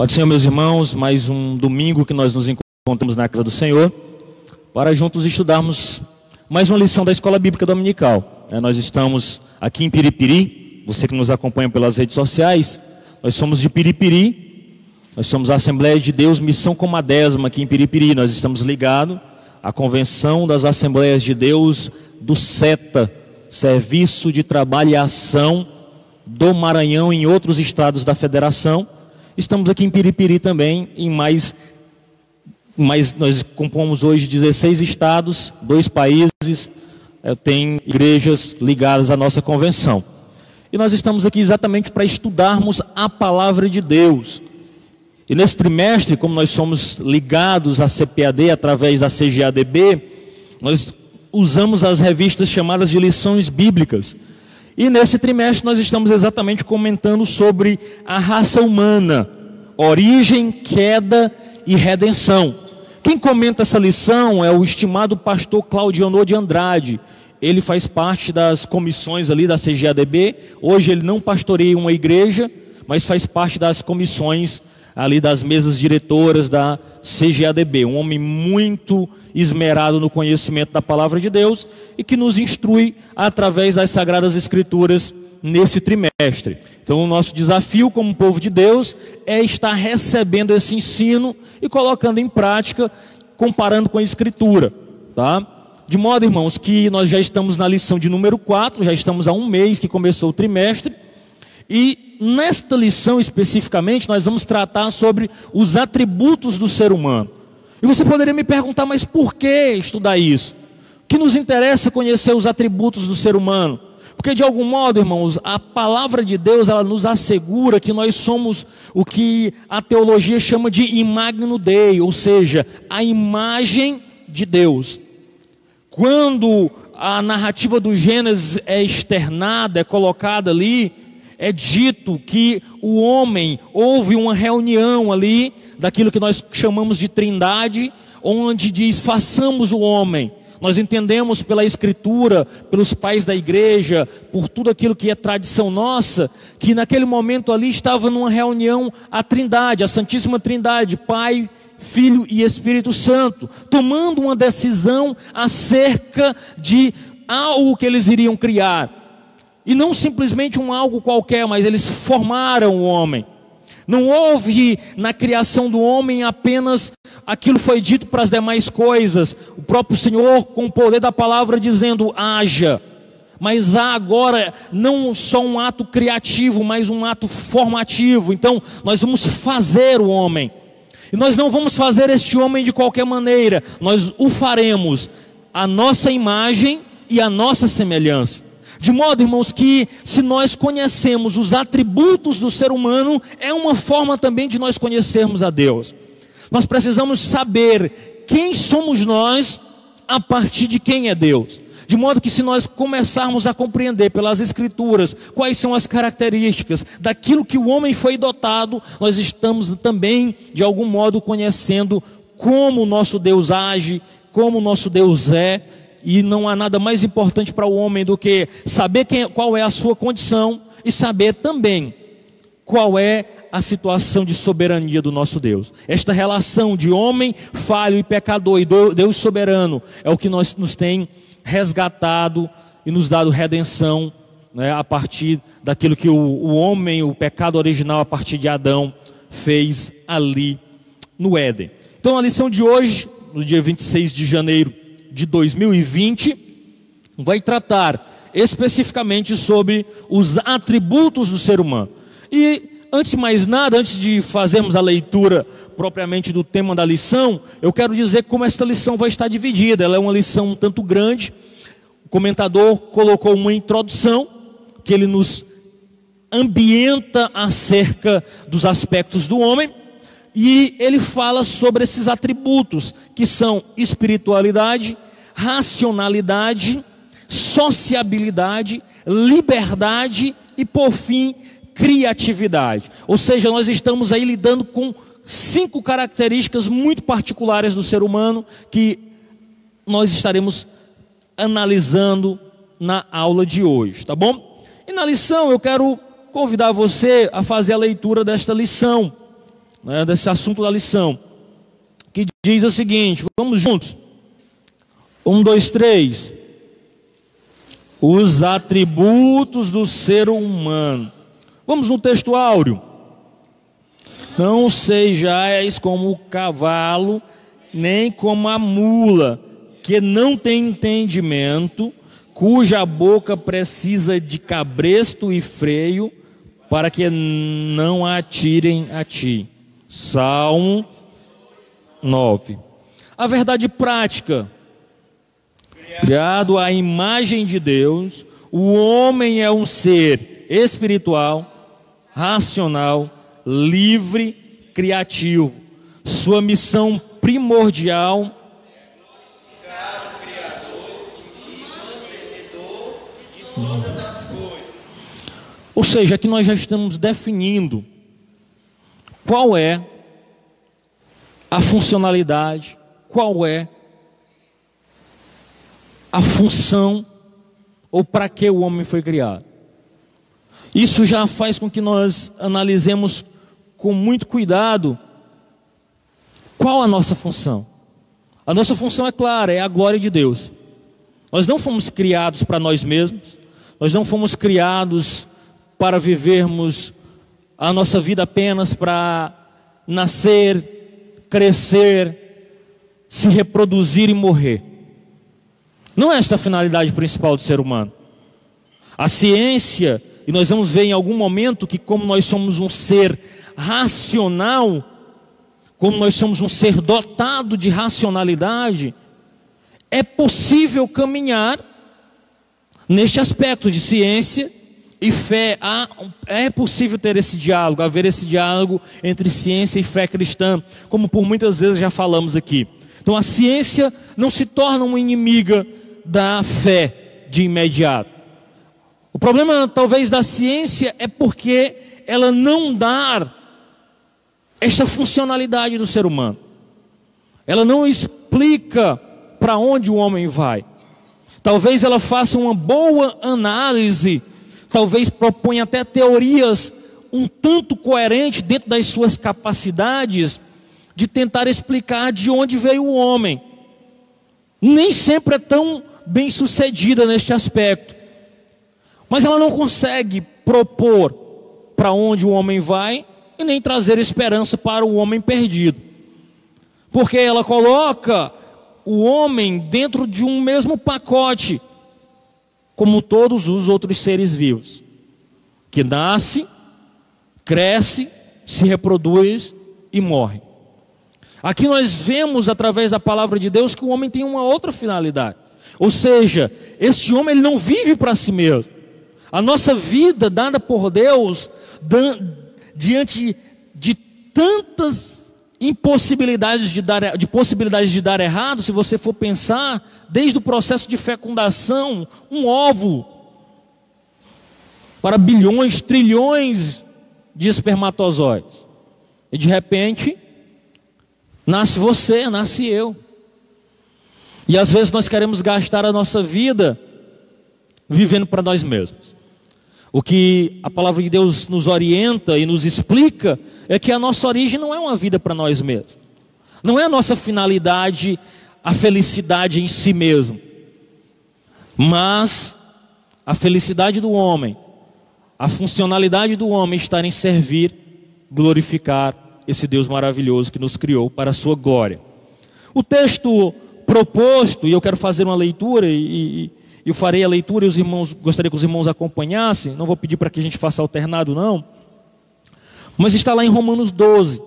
Pode ser, meus irmãos, mais um domingo que nós nos encontramos na casa do Senhor, para juntos estudarmos mais uma lição da Escola Bíblica Dominical. É, nós estamos aqui em Piripiri, você que nos acompanha pelas redes sociais, nós somos de Piripiri, nós somos a Assembleia de Deus Missão Comadésima aqui em Piripiri, nós estamos ligados à Convenção das Assembleias de Deus do SETA, Serviço de Trabalho e Ação do Maranhão em outros estados da Federação, Estamos aqui em Piripiri também, em mais, mais nós compomos hoje 16 estados, dois países, é, tem igrejas ligadas à nossa convenção. E nós estamos aqui exatamente para estudarmos a palavra de Deus. E nesse trimestre, como nós somos ligados à CPAD através da CGADB, nós usamos as revistas chamadas de lições bíblicas. E nesse trimestre nós estamos exatamente comentando sobre a raça humana, origem, queda e redenção. Quem comenta essa lição é o estimado pastor Claudionor de Andrade. Ele faz parte das comissões ali da CGADB. Hoje ele não pastoreia uma igreja, mas faz parte das comissões ali das mesas diretoras da CGADB, um homem muito esmerado no conhecimento da palavra de Deus e que nos instrui através das sagradas escrituras nesse trimestre. Então, o nosso desafio como povo de Deus é estar recebendo esse ensino e colocando em prática, comparando com a escritura, tá? De modo, irmãos, que nós já estamos na lição de número 4, já estamos há um mês que começou o trimestre, e nesta lição especificamente, nós vamos tratar sobre os atributos do ser humano. E você poderia me perguntar, mas por que estudar isso? O que nos interessa conhecer os atributos do ser humano? Porque de algum modo, irmãos, a palavra de Deus ela nos assegura que nós somos o que a teologia chama de imagno Dei, ou seja, a imagem de Deus. Quando a narrativa do Gênesis é externada, é colocada ali, é dito que o homem, houve uma reunião ali, daquilo que nós chamamos de trindade, onde diz: façamos o homem. Nós entendemos pela Escritura, pelos pais da igreja, por tudo aquilo que é tradição nossa, que naquele momento ali estava numa reunião a Trindade, a Santíssima Trindade, Pai, Filho e Espírito Santo, tomando uma decisão acerca de algo que eles iriam criar. E não simplesmente um algo qualquer, mas eles formaram o homem. Não houve na criação do homem apenas aquilo foi dito para as demais coisas. O próprio Senhor, com o poder da palavra, dizendo: haja. Mas há agora não só um ato criativo, mas um ato formativo. Então, nós vamos fazer o homem. E nós não vamos fazer este homem de qualquer maneira, nós o faremos a nossa imagem e a nossa semelhança. De modo, irmãos, que se nós conhecemos os atributos do ser humano, é uma forma também de nós conhecermos a Deus. Nós precisamos saber quem somos nós a partir de quem é Deus. De modo que, se nós começarmos a compreender pelas Escrituras quais são as características daquilo que o homem foi dotado, nós estamos também, de algum modo, conhecendo como o nosso Deus age, como o nosso Deus é, e não há nada mais importante para o homem do que saber quem, qual é a sua condição e saber também qual é a situação de soberania do nosso Deus. Esta relação de homem falho e pecador e Deus soberano é o que nós, nos tem resgatado e nos dado redenção né, a partir daquilo que o, o homem, o pecado original a partir de Adão, fez ali no Éden. Então a lição de hoje, no dia 26 de janeiro de 2020 vai tratar especificamente sobre os atributos do ser humano. E antes de mais nada, antes de fazermos a leitura propriamente do tema da lição, eu quero dizer como esta lição vai estar dividida. Ela é uma lição um tanto grande. O comentador colocou uma introdução que ele nos ambienta acerca dos aspectos do homem e ele fala sobre esses atributos que são espiritualidade, racionalidade, sociabilidade, liberdade e, por fim, criatividade. Ou seja, nós estamos aí lidando com cinco características muito particulares do ser humano que nós estaremos analisando na aula de hoje, tá bom? E na lição eu quero convidar você a fazer a leitura desta lição né, desse assunto da lição, que diz o seguinte: vamos juntos. Um, dois, três. Os atributos do ser humano. Vamos no texto áureo. Não sejais como o cavalo, nem como a mula, que não tem entendimento, cuja boca precisa de cabresto e freio, para que não atirem a ti. Salmo 9. A verdade prática. Criado à imagem de Deus, o homem é um ser espiritual, racional, livre, criativo. Sua missão primordial Ou seja, aqui nós já estamos definindo qual é a funcionalidade, qual é a função ou para que o homem foi criado. Isso já faz com que nós analisemos com muito cuidado qual a nossa função. A nossa função é clara, é a glória de Deus. Nós não fomos criados para nós mesmos, nós não fomos criados para vivermos a nossa vida apenas para nascer, crescer, se reproduzir e morrer. Não é esta a finalidade principal do ser humano. A ciência, e nós vamos ver em algum momento que, como nós somos um ser racional, como nós somos um ser dotado de racionalidade, é possível caminhar neste aspecto de ciência e fé. é possível ter esse diálogo, haver esse diálogo entre ciência e fé cristã, como por muitas vezes já falamos aqui. Então a ciência não se torna uma inimiga da fé de imediato. O problema talvez da ciência é porque ela não dá esta funcionalidade do ser humano. Ela não explica para onde o homem vai. Talvez ela faça uma boa análise, talvez proponha até teorias um tanto coerentes dentro das suas capacidades de tentar explicar de onde veio o homem. Nem sempre é tão bem sucedida neste aspecto. Mas ela não consegue propor para onde o homem vai e nem trazer esperança para o homem perdido. Porque ela coloca o homem dentro de um mesmo pacote, como todos os outros seres vivos, que nasce, cresce, se reproduz e morre. Aqui nós vemos através da palavra de Deus que o homem tem uma outra finalidade. Ou seja, este homem ele não vive para si mesmo. A nossa vida dada por Deus, diante de tantas impossibilidades de dar, de possibilidades de dar errado, se você for pensar, desde o processo de fecundação, um óvulo, para bilhões, trilhões de espermatozoides. E de repente, nasce você, nasce eu. E às vezes nós queremos gastar a nossa vida vivendo para nós mesmos. O que a palavra de Deus nos orienta e nos explica é que a nossa origem não é uma vida para nós mesmos. Não é a nossa finalidade a felicidade em si mesmo. Mas a felicidade do homem, a funcionalidade do homem está em servir, glorificar esse Deus maravilhoso que nos criou para a sua glória. O texto proposto, e eu quero fazer uma leitura, e, e eu farei a leitura e os irmãos, gostaria que os irmãos acompanhassem, não vou pedir para que a gente faça alternado não, mas está lá em Romanos 12,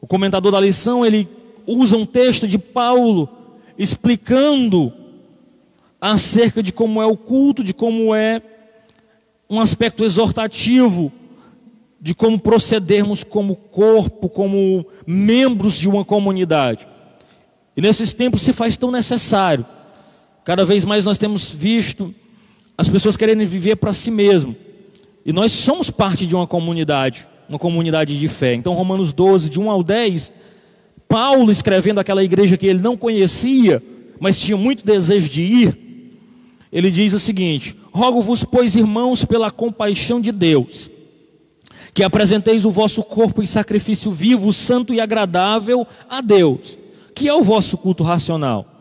o comentador da lição, ele usa um texto de Paulo, explicando acerca de como é o culto, de como é um aspecto exortativo, de como procedermos como corpo, como membros de uma comunidade. E nesses tempos se faz tão necessário. Cada vez mais nós temos visto as pessoas querendo viver para si mesmo. E nós somos parte de uma comunidade, uma comunidade de fé. Então, Romanos 12, de 1 ao 10, Paulo escrevendo aquela igreja que ele não conhecia, mas tinha muito desejo de ir, ele diz o seguinte: Rogo-vos, pois, irmãos, pela compaixão de Deus, que apresenteis o vosso corpo em sacrifício vivo, santo e agradável a Deus, que é o vosso culto racional.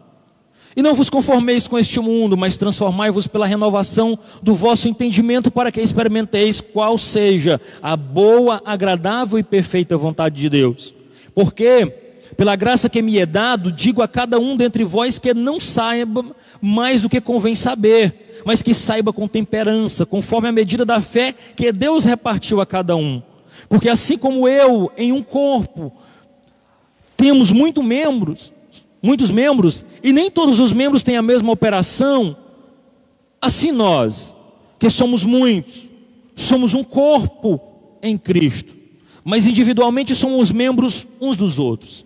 E não vos conformeis com este mundo, mas transformai-vos pela renovação do vosso entendimento, para que experimenteis qual seja a boa, agradável e perfeita vontade de Deus. Porque, pela graça que me é dado, digo a cada um dentre vós que não saiba mais do que convém saber, mas que saiba com temperança, conforme a medida da fé que Deus repartiu a cada um. Porque assim como eu, em um corpo, temos muitos membros, muitos membros, e nem todos os membros têm a mesma operação, assim nós, que somos muitos, somos um corpo em Cristo, mas individualmente somos membros uns dos outros.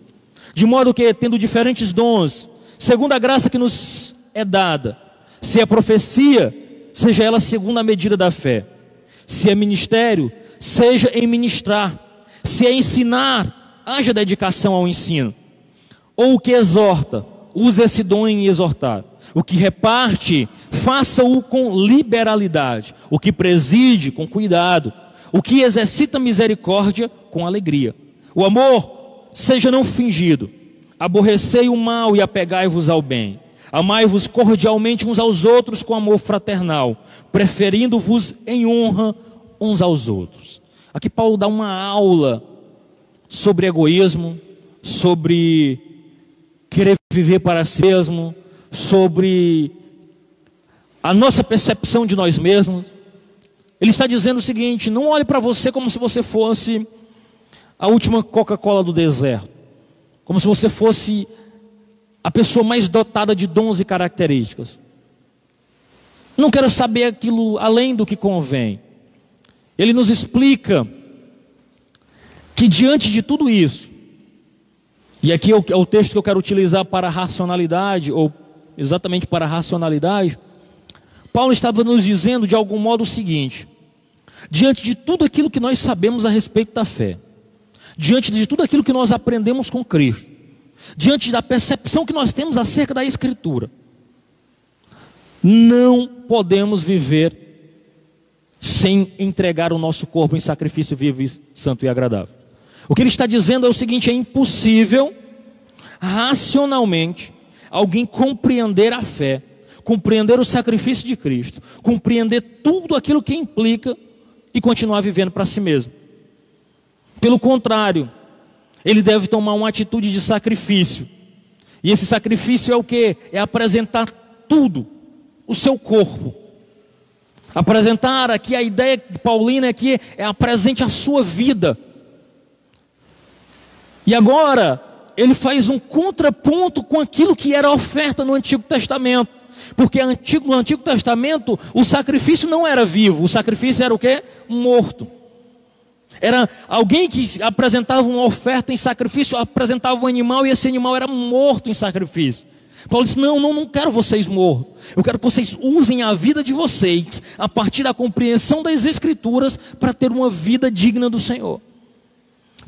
De modo que, tendo diferentes dons, segundo a graça que nos é dada, se é profecia, seja ela segundo a medida da fé, se é ministério, seja em ministrar, se é ensinar, haja dedicação ao ensino ou o que exorta, use esse dom em exortar. O que reparte, faça-o com liberalidade. O que preside, com cuidado. O que exercita misericórdia, com alegria. O amor, seja não fingido. Aborrecei o mal e apegai-vos ao bem. Amai-vos cordialmente uns aos outros com amor fraternal, preferindo-vos em honra uns aos outros. Aqui Paulo dá uma aula sobre egoísmo, sobre querer viver para si mesmo, sobre a nossa percepção de nós mesmos. Ele está dizendo o seguinte: não olhe para você como se você fosse a última Coca-Cola do deserto, como se você fosse a pessoa mais dotada de dons e características. Não quero saber aquilo além do que convém. Ele nos explica que diante de tudo isso, e aqui é o, é o texto que eu quero utilizar para a racionalidade, ou exatamente para a racionalidade. Paulo estava nos dizendo de algum modo o seguinte: diante de tudo aquilo que nós sabemos a respeito da fé, diante de tudo aquilo que nós aprendemos com Cristo, diante da percepção que nós temos acerca da Escritura, não podemos viver sem entregar o nosso corpo em sacrifício vivo, santo e agradável. O que ele está dizendo é o seguinte: é impossível, racionalmente, alguém compreender a fé, compreender o sacrifício de Cristo, compreender tudo aquilo que implica e continuar vivendo para si mesmo. Pelo contrário, ele deve tomar uma atitude de sacrifício. E esse sacrifício é o que? É apresentar tudo, o seu corpo. Apresentar aqui a ideia paulina aqui é apresente a sua vida e agora, ele faz um contraponto com aquilo que era oferta no Antigo Testamento. Porque no Antigo Testamento o sacrifício não era vivo, o sacrifício era o que? Morto. Era alguém que apresentava uma oferta em sacrifício, apresentava um animal e esse animal era morto em sacrifício. Paulo disse: Não, não, não quero vocês mortos. Eu quero que vocês usem a vida de vocês, a partir da compreensão das Escrituras, para ter uma vida digna do Senhor.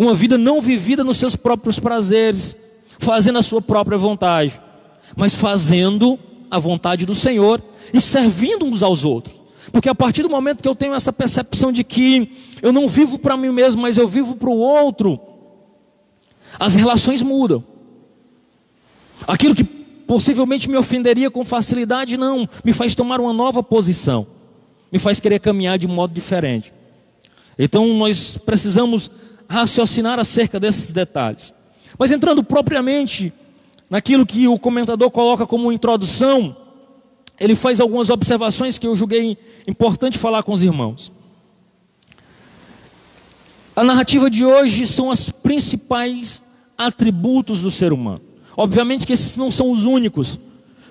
Uma vida não vivida nos seus próprios prazeres, fazendo a sua própria vontade, mas fazendo a vontade do Senhor e servindo uns aos outros. Porque a partir do momento que eu tenho essa percepção de que eu não vivo para mim mesmo, mas eu vivo para o outro, as relações mudam. Aquilo que possivelmente me ofenderia com facilidade, não, me faz tomar uma nova posição, me faz querer caminhar de um modo diferente. Então nós precisamos raciocinar acerca desses detalhes. Mas entrando propriamente naquilo que o comentador coloca como introdução, ele faz algumas observações que eu julguei importante falar com os irmãos. A narrativa de hoje são os principais atributos do ser humano. Obviamente que esses não são os únicos,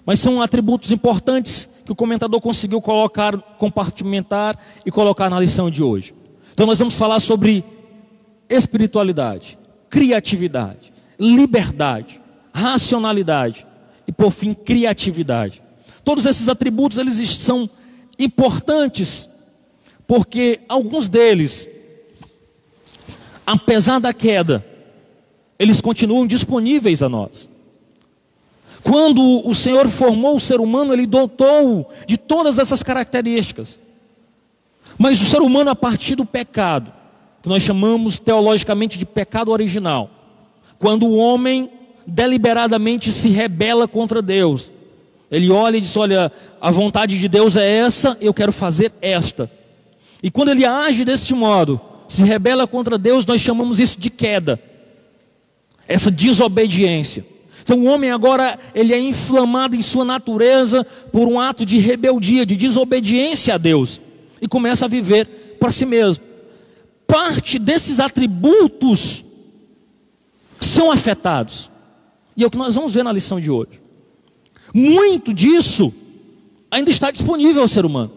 mas são atributos importantes que o comentador conseguiu colocar, compartimentar e colocar na lição de hoje. Então nós vamos falar sobre espiritualidade, criatividade, liberdade, racionalidade e por fim criatividade. Todos esses atributos eles são importantes porque alguns deles apesar da queda, eles continuam disponíveis a nós. Quando o Senhor formou o ser humano, ele dotou de todas essas características. Mas o ser humano, a partir do pecado, que nós chamamos teologicamente de pecado original. Quando o homem deliberadamente se rebela contra Deus. Ele olha e diz: Olha, a vontade de Deus é essa, eu quero fazer esta. E quando ele age deste modo, se rebela contra Deus, nós chamamos isso de queda, essa desobediência. Então o homem agora ele é inflamado em sua natureza por um ato de rebeldia, de desobediência a Deus e começa a viver para si mesmo. Parte desses atributos são afetados. E é o que nós vamos ver na lição de hoje. Muito disso ainda está disponível ao ser humano.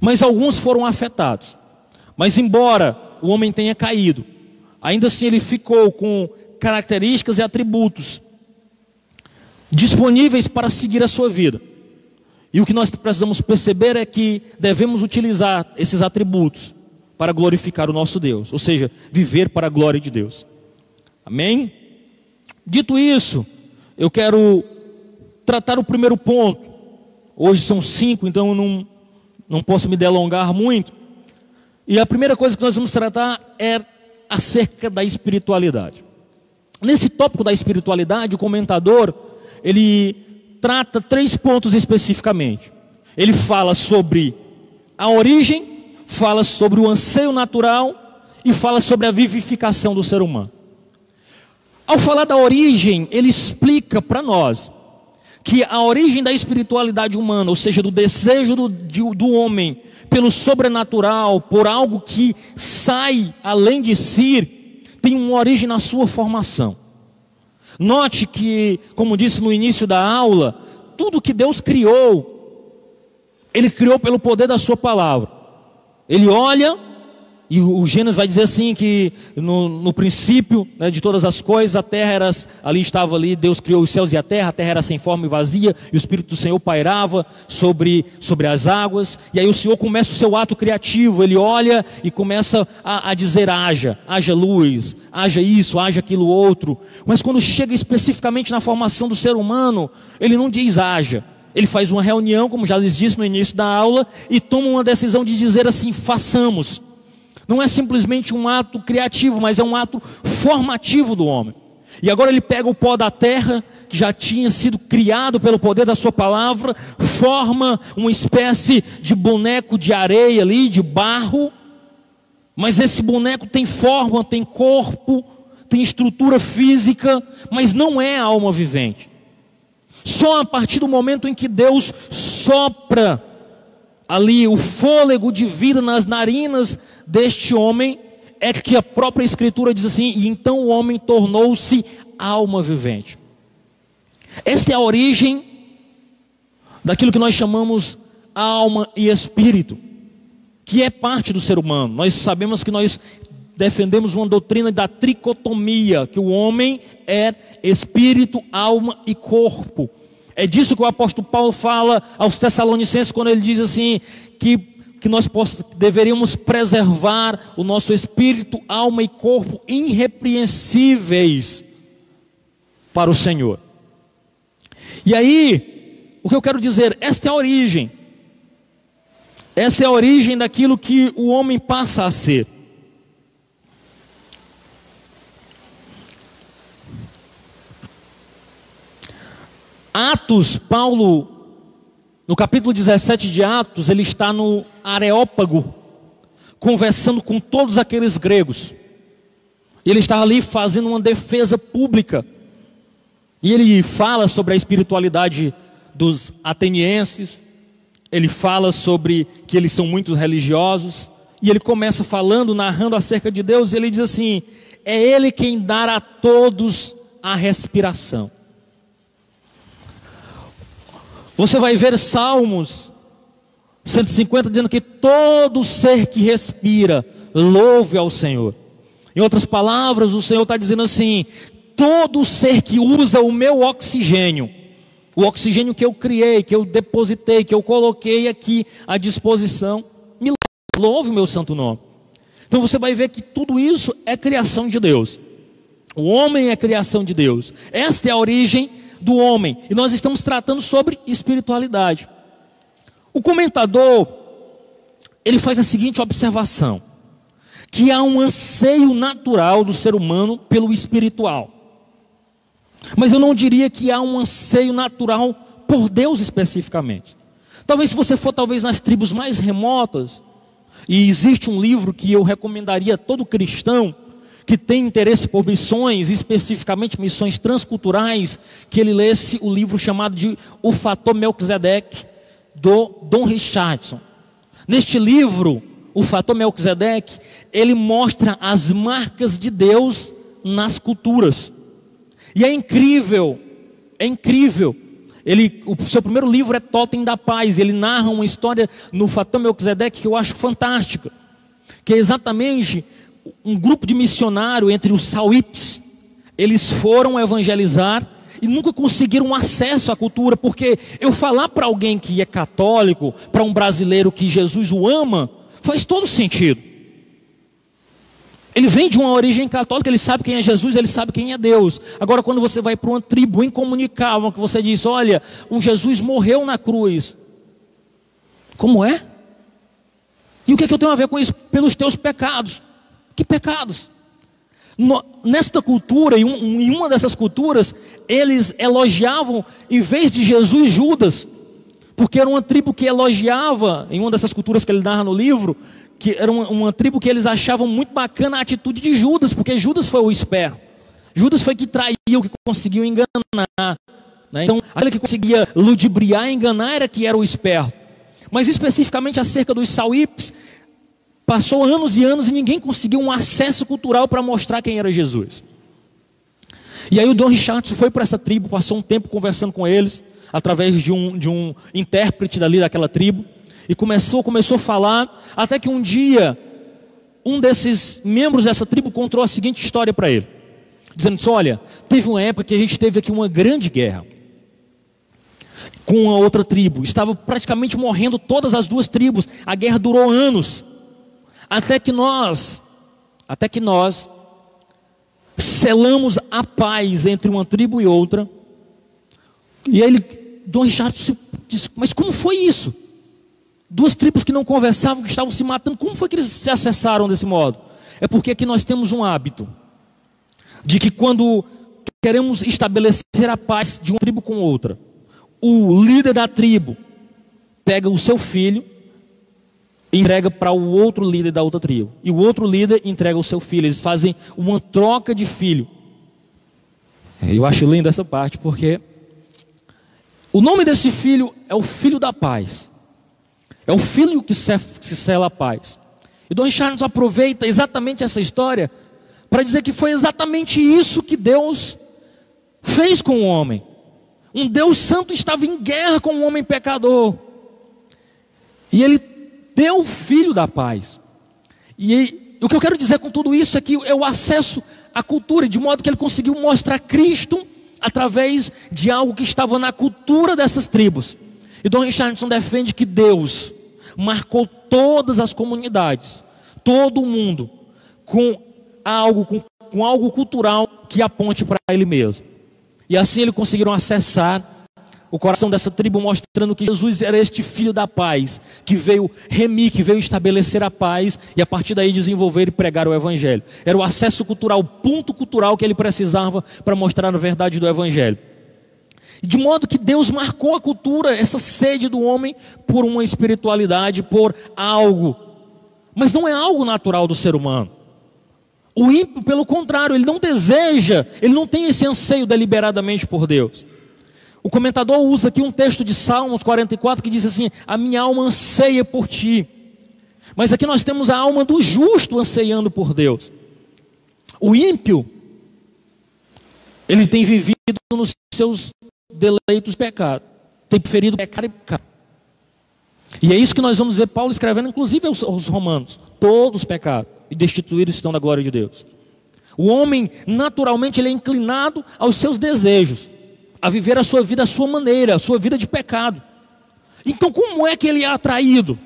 Mas alguns foram afetados. Mas embora o homem tenha caído, ainda assim ele ficou com características e atributos disponíveis para seguir a sua vida. E o que nós precisamos perceber é que devemos utilizar esses atributos para glorificar o nosso Deus, ou seja, viver para a glória de Deus. Amém? Dito isso, eu quero tratar o primeiro ponto. Hoje são cinco, então eu não, não posso me delongar muito. E a primeira coisa que nós vamos tratar é acerca da espiritualidade. Nesse tópico da espiritualidade, o comentador, ele trata três pontos especificamente. Ele fala sobre a origem, fala sobre o anseio natural e fala sobre a vivificação do ser humano. Ao falar da origem, ele explica para nós que a origem da espiritualidade humana, ou seja, do desejo do, do homem pelo sobrenatural, por algo que sai além de si, tem uma origem na sua formação. Note que, como disse no início da aula, tudo que Deus criou, Ele criou pelo poder da Sua palavra. Ele olha e o Gênesis vai dizer assim que no, no princípio né, de todas as coisas, a terra era, ali estava ali, Deus criou os céus e a terra, a terra era sem forma e vazia, e o Espírito do Senhor pairava sobre, sobre as águas, e aí o Senhor começa o seu ato criativo, ele olha e começa a, a dizer haja, haja luz, haja isso, haja aquilo outro, mas quando chega especificamente na formação do ser humano, ele não diz haja, ele faz uma reunião, como já lhes disse no início da aula, e toma uma decisão de dizer assim: façamos. Não é simplesmente um ato criativo, mas é um ato formativo do homem. E agora ele pega o pó da terra, que já tinha sido criado pelo poder da sua palavra, forma uma espécie de boneco de areia ali, de barro, mas esse boneco tem forma, tem corpo, tem estrutura física, mas não é alma vivente. Só a partir do momento em que Deus sopra ali o fôlego de vida nas narinas deste homem, é que a própria Escritura diz assim: e então o homem tornou-se alma vivente. Esta é a origem daquilo que nós chamamos alma e espírito, que é parte do ser humano. Nós sabemos que nós defendemos uma doutrina da tricotomia, que o homem é espírito, alma e corpo. É disso que o apóstolo Paulo fala aos Tessalonicenses quando ele diz assim: que, que nós deveríamos preservar o nosso espírito, alma e corpo irrepreensíveis para o Senhor. E aí, o que eu quero dizer, esta é a origem. Esta é a origem daquilo que o homem passa a ser. Atos, Paulo, no capítulo 17 de Atos, ele está no Areópago, conversando com todos aqueles gregos. Ele está ali fazendo uma defesa pública. E ele fala sobre a espiritualidade dos atenienses, ele fala sobre que eles são muito religiosos, e ele começa falando, narrando acerca de Deus, e ele diz assim: é Ele quem dá a todos a respiração. Você vai ver Salmos 150 dizendo que todo ser que respira, louve ao Senhor. Em outras palavras, o Senhor está dizendo assim: todo ser que usa o meu oxigênio, o oxigênio que eu criei, que eu depositei, que eu coloquei aqui à disposição, me louve o meu santo nome. Então você vai ver que tudo isso é criação de Deus. O homem é criação de Deus. Esta é a origem do homem. E nós estamos tratando sobre espiritualidade. O comentador, ele faz a seguinte observação: que há um anseio natural do ser humano pelo espiritual. Mas eu não diria que há um anseio natural por Deus especificamente. Talvez se você for talvez nas tribos mais remotas, e existe um livro que eu recomendaria a todo cristão que tem interesse por missões, especificamente missões transculturais, que ele lesse o livro chamado de O Fator Melquisedeque, do Dom Richardson. Neste livro, O Fator Melquisedeque, ele mostra as marcas de Deus nas culturas. E é incrível, é incrível. Ele, o seu primeiro livro é Totem da Paz. Ele narra uma história no Fator Melquisedeque que eu acho fantástica. Que é exatamente um grupo de missionário entre os Sauípes. Eles foram evangelizar e nunca conseguiram acesso à cultura, porque eu falar para alguém que é católico, para um brasileiro que Jesus o ama, faz todo sentido. Ele vem de uma origem católica, ele sabe quem é Jesus, ele sabe quem é Deus. Agora, quando você vai para uma tribo incomunicável, que você diz: Olha, um Jesus morreu na cruz. Como é? E o que, é que eu tenho a ver com isso? Pelos teus pecados. Que pecados? No, nesta cultura, em, um, em uma dessas culturas, eles elogiavam, em vez de Jesus, Judas. Porque era uma tribo que elogiava, em uma dessas culturas que ele narra no livro, que era uma, uma, tribo que eles achavam muito bacana a atitude de Judas, porque Judas foi o esperto. Judas foi que traiu, que conseguiu enganar. Né? Então, aquele que conseguia ludibriar, enganar, era que era o esperto. Mas especificamente acerca dos sauípes, passou anos e anos e ninguém conseguiu um acesso cultural para mostrar quem era Jesus. E aí o Dom Richardson foi para essa tribo, passou um tempo conversando com eles, através de um, de um intérprete dali daquela tribo e começou, começou a falar, até que um dia um desses membros dessa tribo contou a seguinte história para ele, dizendo assim, olha, teve uma época que a gente teve aqui uma grande guerra com a outra tribo, estava praticamente morrendo todas as duas tribos, a guerra durou anos, até que nós, até que nós selamos a paz entre uma tribo e outra, e ele, Dom Richard disse, mas como foi isso? Duas tribos que não conversavam, que estavam se matando. Como foi que eles se acessaram desse modo? É porque aqui nós temos um hábito de que quando queremos estabelecer a paz de uma tribo com outra, o líder da tribo pega o seu filho entrega para o outro líder da outra tribo. E o outro líder entrega o seu filho. Eles fazem uma troca de filho. Eu acho lindo essa parte porque o nome desse filho é o filho da paz. É o filho que se sela a paz. E Dom Charles aproveita exatamente essa história para dizer que foi exatamente isso que Deus fez com o homem. Um Deus santo estava em guerra com um homem pecador. E ele deu o filho da paz. E o que eu quero dizer com tudo isso é que é o acesso à cultura, de modo que ele conseguiu mostrar Cristo através de algo que estava na cultura dessas tribos. E Don Richardson defende que Deus marcou todas as comunidades, todo o mundo, com algo, com, com algo cultural que aponte para ele mesmo. E assim eles conseguiram acessar o coração dessa tribo, mostrando que Jesus era este filho da paz, que veio remir, que veio estabelecer a paz e a partir daí desenvolver e pregar o evangelho. Era o acesso cultural, o ponto cultural que ele precisava para mostrar a verdade do evangelho. De modo que Deus marcou a cultura, essa sede do homem, por uma espiritualidade, por algo. Mas não é algo natural do ser humano. O ímpio, pelo contrário, ele não deseja, ele não tem esse anseio deliberadamente por Deus. O comentador usa aqui um texto de Salmos 44 que diz assim: A minha alma anseia por ti. Mas aqui nós temos a alma do justo anseiando por Deus. O ímpio, ele tem vivido nos seus deleitos de pecado. Tem preferido pecar e pecar. E é isso que nós vamos ver Paulo escrevendo, inclusive aos, aos romanos. Todos pecaram e destituídos estão da glória de Deus. O homem, naturalmente, ele é inclinado aos seus desejos, a viver a sua vida à sua maneira, a sua vida de pecado. Então, como é que ele é atraído?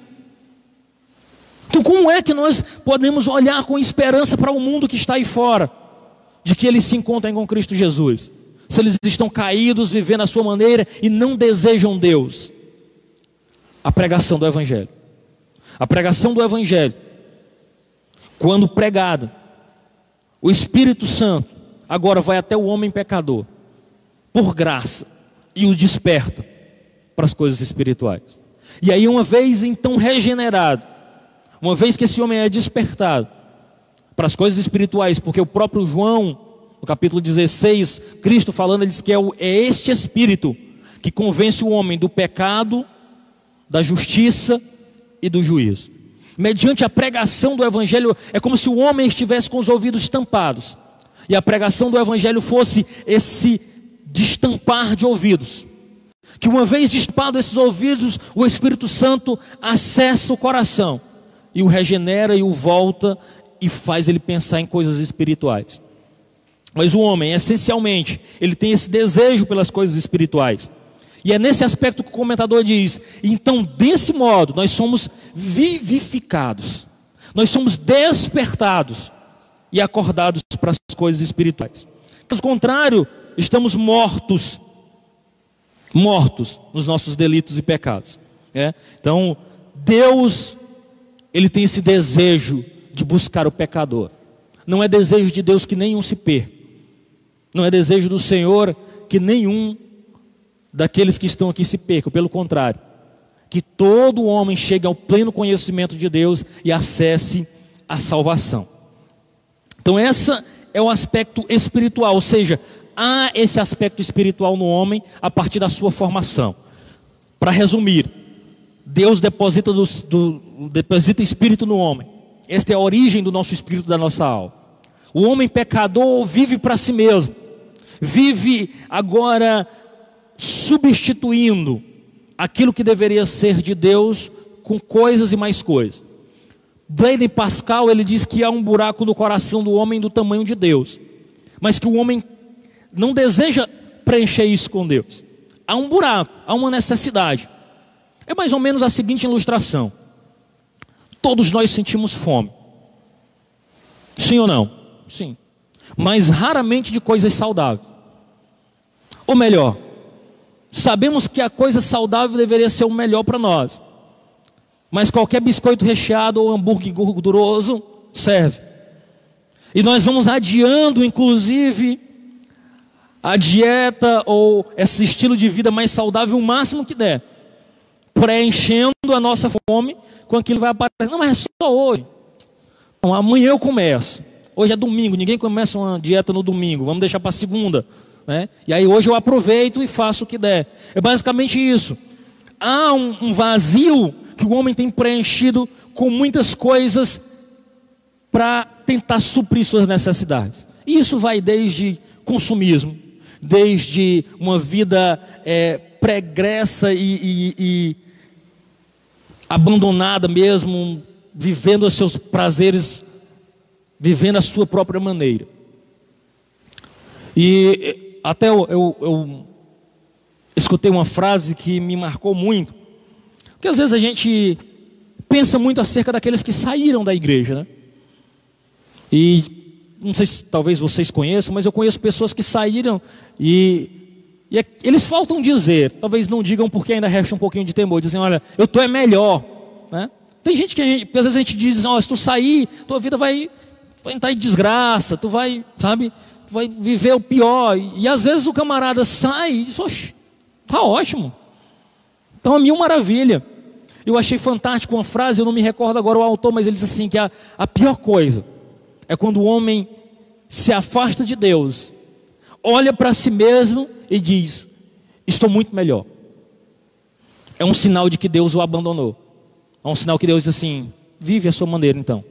Então, como é que nós podemos olhar com esperança para o mundo que está aí fora, de que eles se encontrem com Cristo Jesus? se eles estão caídos, vivendo a sua maneira e não desejam Deus. A pregação do Evangelho. A pregação do Evangelho quando pregada, o Espírito Santo agora vai até o homem pecador, por graça, e o desperta para as coisas espirituais. E aí, uma vez então regenerado, uma vez que esse homem é despertado para as coisas espirituais, porque o próprio João, no capítulo 16, Cristo falando, ele diz que é, o, é este Espírito que convence o homem do pecado, da justiça e do juízo. Mediante a pregação do Evangelho, é como se o homem estivesse com os ouvidos tampados, e a pregação do Evangelho fosse esse destampar de ouvidos que uma vez despado esses ouvidos, o Espírito Santo acessa o coração e o regenera e o volta e faz ele pensar em coisas espirituais. Mas o homem, essencialmente, ele tem esse desejo pelas coisas espirituais. E é nesse aspecto que o comentador diz: então, desse modo, nós somos vivificados, nós somos despertados e acordados para as coisas espirituais. Caso contrário, estamos mortos mortos nos nossos delitos e pecados. É? Então, Deus, Ele tem esse desejo de buscar o pecador. Não é desejo de Deus que nenhum se perca. Não é desejo do Senhor que nenhum daqueles que estão aqui se perca. Pelo contrário, que todo homem chegue ao pleno conhecimento de Deus e acesse a salvação. Então, essa é o aspecto espiritual, ou seja, há esse aspecto espiritual no homem a partir da sua formação. Para resumir, Deus deposita, do, do, deposita espírito no homem. Esta é a origem do nosso espírito, da nossa alma. O homem pecador vive para si mesmo, vive agora substituindo aquilo que deveria ser de Deus com coisas e mais coisas. Blaine Pascal ele diz que há um buraco no coração do homem do tamanho de Deus, mas que o homem não deseja preencher isso com Deus. Há um buraco, há uma necessidade. É mais ou menos a seguinte ilustração: todos nós sentimos fome. Sim ou não? Sim. Mas raramente de coisas saudáveis. Ou melhor, sabemos que a coisa saudável deveria ser o melhor para nós. Mas qualquer biscoito recheado ou hambúrguer gorduroso serve. E nós vamos adiando, inclusive, a dieta ou esse estilo de vida mais saudável o máximo que der, preenchendo a nossa fome com aquilo que vai aparecer. Não, mas é só hoje. Não, amanhã eu começo. Hoje é domingo, ninguém começa uma dieta no domingo, vamos deixar para segunda. Né? E aí hoje eu aproveito e faço o que der. É basicamente isso. Há um, um vazio que o homem tem preenchido com muitas coisas para tentar suprir suas necessidades. E isso vai desde consumismo, desde uma vida é, pregressa e, e, e abandonada mesmo, vivendo os seus prazeres, vivendo a sua própria maneira. E até eu, eu, eu, escutei uma frase que me marcou muito, porque às vezes a gente pensa muito acerca daqueles que saíram da igreja, né? E não sei se talvez vocês conheçam, mas eu conheço pessoas que saíram e, e é, eles faltam dizer, talvez não digam porque ainda resta um pouquinho de temor, dizem, olha, eu estou é melhor. Né? Tem gente que, gente, às vezes a gente diz, oh, se tu sair, tua vida vai, vai entrar em desgraça, tu vai, sabe, tu vai viver o pior. E, e às vezes o camarada sai e diz, oxe, tá ótimo. Então a mil maravilha. Eu achei fantástico uma frase, eu não me recordo agora o autor, mas ele diz assim: que a, a pior coisa é quando o homem se afasta de Deus, olha para si mesmo e diz: Estou muito melhor. É um sinal de que Deus o abandonou. É um sinal que Deus diz assim: Vive a sua maneira então.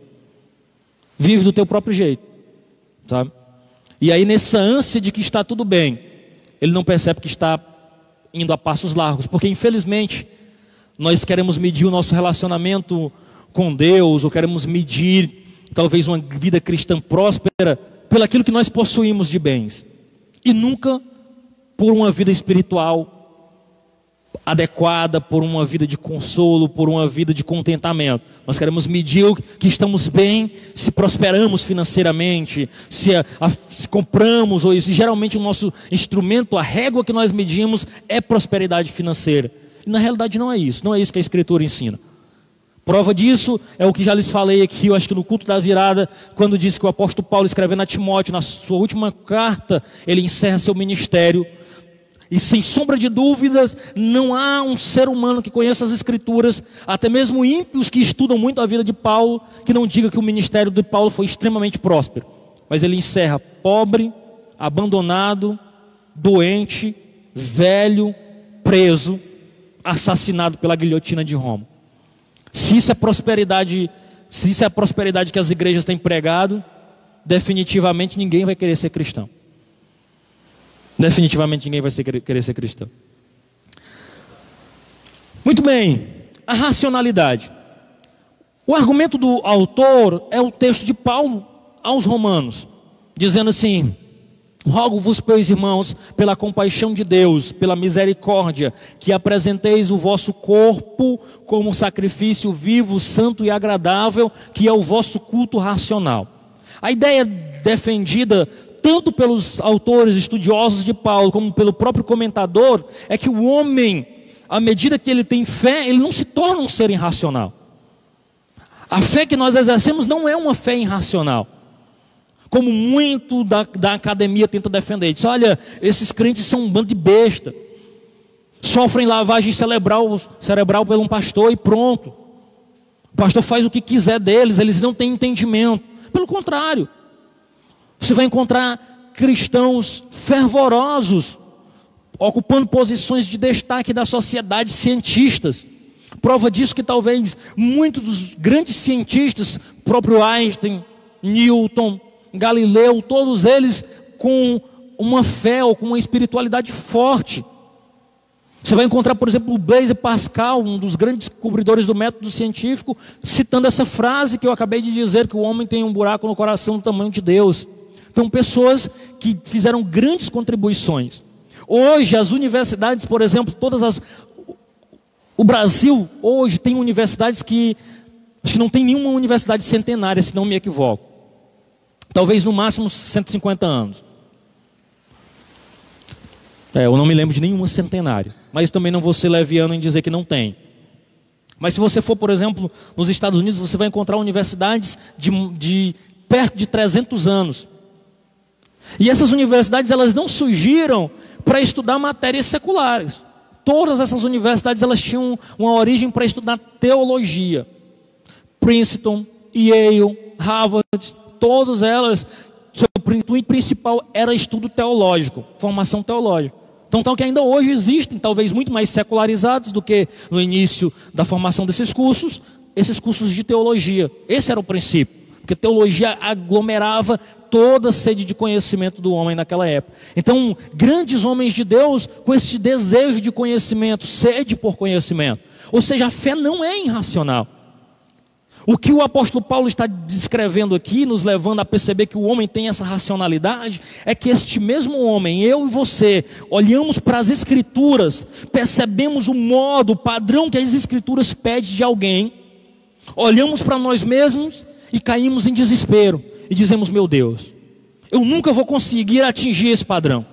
Vive do teu próprio jeito. Sabe? E aí, nessa ânsia de que está tudo bem, ele não percebe que está indo a passos largos, porque infelizmente nós queremos medir o nosso relacionamento com Deus, ou queremos medir talvez uma vida cristã próspera pelo aquilo que nós possuímos de bens e nunca por uma vida espiritual adequada, por uma vida de consolo, por uma vida de contentamento. Nós queremos medir que estamos bem, se prosperamos financeiramente, se, a, a, se compramos, ou se geralmente o nosso instrumento, a régua que nós medimos é prosperidade financeira. E na realidade não é isso, não é isso que a Escritura ensina. Prova disso é o que já lhes falei aqui, eu acho que no culto da virada, quando disse que o apóstolo Paulo escrevendo a Timóteo, na sua última carta, ele encerra seu ministério. E sem sombra de dúvidas, não há um ser humano que conheça as Escrituras, até mesmo ímpios que estudam muito a vida de Paulo, que não diga que o ministério de Paulo foi extremamente próspero. Mas ele encerra pobre, abandonado, doente, velho, preso, assassinado pela guilhotina de Roma. Se isso é prosperidade, se isso é a prosperidade que as igrejas têm pregado, definitivamente ninguém vai querer ser cristão. Definitivamente ninguém vai querer ser cristão. Muito bem, a racionalidade. O argumento do autor é o texto de Paulo aos Romanos, dizendo assim: Rogo-vos, pois, irmãos, pela compaixão de Deus, pela misericórdia, que apresenteis o vosso corpo como sacrifício vivo, santo e agradável, que é o vosso culto racional. A ideia defendida tanto pelos autores estudiosos de Paulo, como pelo próprio comentador, é que o homem, à medida que ele tem fé, ele não se torna um ser irracional. A fé que nós exercemos não é uma fé irracional como muito da, da academia tenta defender. Diz: olha, esses crentes são um bando de besta, sofrem lavagem cerebral, cerebral por um pastor e pronto. O pastor faz o que quiser deles, eles não têm entendimento. Pelo contrário, você vai encontrar cristãos fervorosos, ocupando posições de destaque da sociedade, cientistas. Prova disso que talvez muitos dos grandes cientistas, próprio Einstein, Newton, Galileu, todos eles com uma fé ou com uma espiritualidade forte. Você vai encontrar, por exemplo, o Blaise Pascal, um dos grandes descobridores do método científico, citando essa frase que eu acabei de dizer, que o homem tem um buraco no coração do tamanho de Deus. Então, pessoas que fizeram grandes contribuições. Hoje, as universidades, por exemplo, todas as. O Brasil, hoje, tem universidades que. Acho que não tem nenhuma universidade centenária, se não me equivoco. Talvez no máximo 150 anos. É, eu não me lembro de nenhuma centenária. Mas também não vou ser leviano em dizer que não tem. Mas se você for, por exemplo, nos Estados Unidos, você vai encontrar universidades de, de perto de 300 anos. E essas universidades, elas não surgiram para estudar matérias seculares. Todas essas universidades, elas tinham uma origem para estudar teologia. Princeton, Yale, Harvard, todas elas, seu intuito principal era estudo teológico, formação teológica. Então, tal que ainda hoje existem, talvez muito mais secularizados do que no início da formação desses cursos, esses cursos de teologia. Esse era o princípio, porque teologia aglomerava toda a sede de conhecimento do homem naquela época. Então, grandes homens de Deus com esse desejo de conhecimento, sede por conhecimento. Ou seja, a fé não é irracional. O que o apóstolo Paulo está descrevendo aqui, nos levando a perceber que o homem tem essa racionalidade, é que este mesmo homem, eu e você, olhamos para as Escrituras, percebemos o modo, o padrão que as Escrituras pedem de alguém, olhamos para nós mesmos e caímos em desespero e dizemos: Meu Deus, eu nunca vou conseguir atingir esse padrão,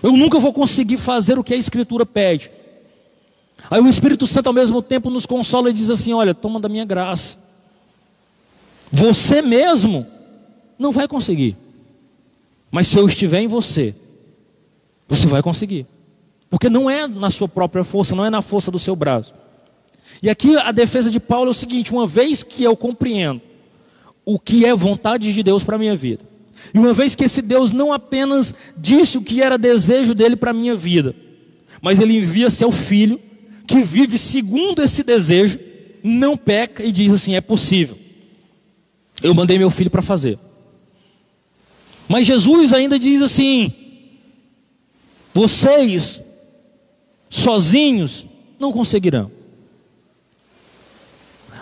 eu nunca vou conseguir fazer o que a Escritura pede. Aí o Espírito Santo ao mesmo tempo nos consola e diz assim: Olha, toma da minha graça. Você mesmo não vai conseguir. Mas se eu estiver em você, você vai conseguir. Porque não é na sua própria força, não é na força do seu braço. E aqui a defesa de Paulo é o seguinte: uma vez que eu compreendo o que é vontade de Deus para a minha vida, e uma vez que esse Deus não apenas disse o que era desejo dele para a minha vida, mas ele envia seu filho que vive segundo esse desejo, não peca e diz assim: é possível. Eu mandei meu filho para fazer. Mas Jesus ainda diz assim: vocês, sozinhos, não conseguirão.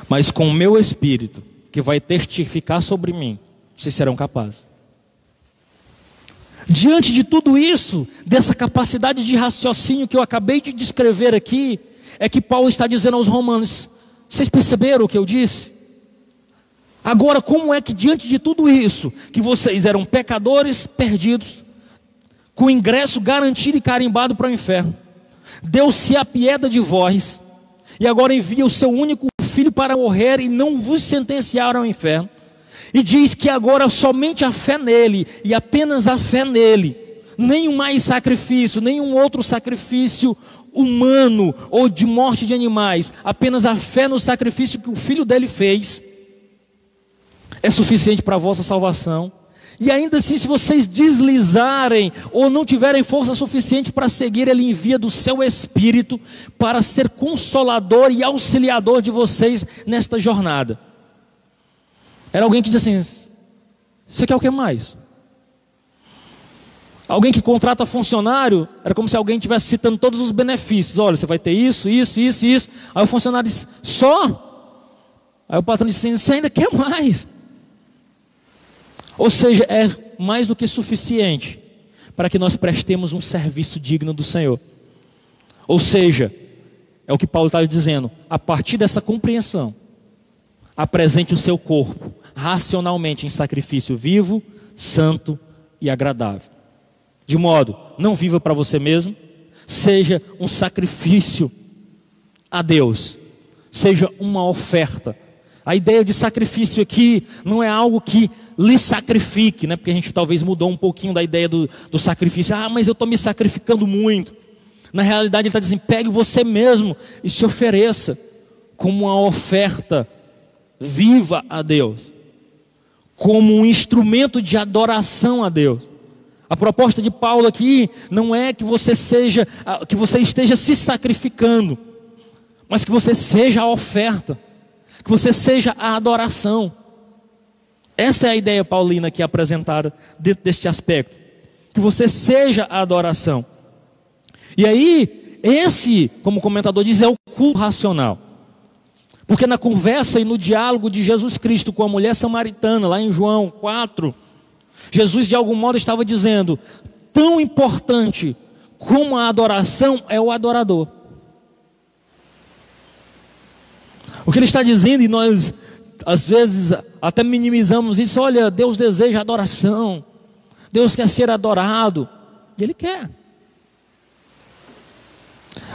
Mas com o meu espírito, que vai testificar sobre mim, vocês serão capazes. Diante de tudo isso, dessa capacidade de raciocínio que eu acabei de descrever aqui, é que Paulo está dizendo aos romanos: vocês perceberam o que eu disse? Agora, como é que diante de tudo isso, que vocês eram pecadores perdidos, com ingresso garantido e carimbado para o inferno, Deus se apieda de vós, e agora envia o seu único filho para morrer e não vos sentenciaram ao inferno. E diz que agora somente a fé nele e apenas a fé nele, nenhum mais sacrifício, nenhum outro sacrifício humano ou de morte de animais, apenas a fé no sacrifício que o filho dele fez, é suficiente para a vossa salvação. E ainda assim, se vocês deslizarem ou não tiverem força suficiente para seguir, Ele envia do seu Espírito para ser consolador e auxiliador de vocês nesta jornada. Era alguém que diz assim: Você quer o que mais? Alguém que contrata funcionário, era como se alguém estivesse citando todos os benefícios. Olha, você vai ter isso, isso, isso, isso. Aí o funcionário diz: Só? Aí o patrão diz assim: Você ainda quer mais? Ou seja, é mais do que suficiente para que nós prestemos um serviço digno do Senhor. Ou seja, é o que Paulo está dizendo, a partir dessa compreensão, apresente o seu corpo racionalmente em sacrifício vivo, santo e agradável. De modo, não viva para você mesmo, seja um sacrifício a Deus, seja uma oferta. A ideia de sacrifício aqui não é algo que lhe sacrifique, né? porque a gente talvez mudou um pouquinho da ideia do, do sacrifício. Ah, mas eu estou me sacrificando muito. Na realidade, ele está dizendo: pegue você mesmo e se ofereça como uma oferta viva a Deus, como um instrumento de adoração a Deus. A proposta de Paulo aqui não é que você seja, que você esteja se sacrificando, mas que você seja a oferta, que você seja a adoração. Esta é a ideia paulina aqui apresentada dentro deste aspecto. Que você seja a adoração. E aí, esse, como o comentador diz, é o culto racional. Porque na conversa e no diálogo de Jesus Cristo com a mulher samaritana, lá em João 4, Jesus de algum modo estava dizendo: tão importante como a adoração é o adorador. O que ele está dizendo, e nós às vezes até minimizamos isso. Olha, Deus deseja adoração. Deus quer ser adorado. E Ele quer.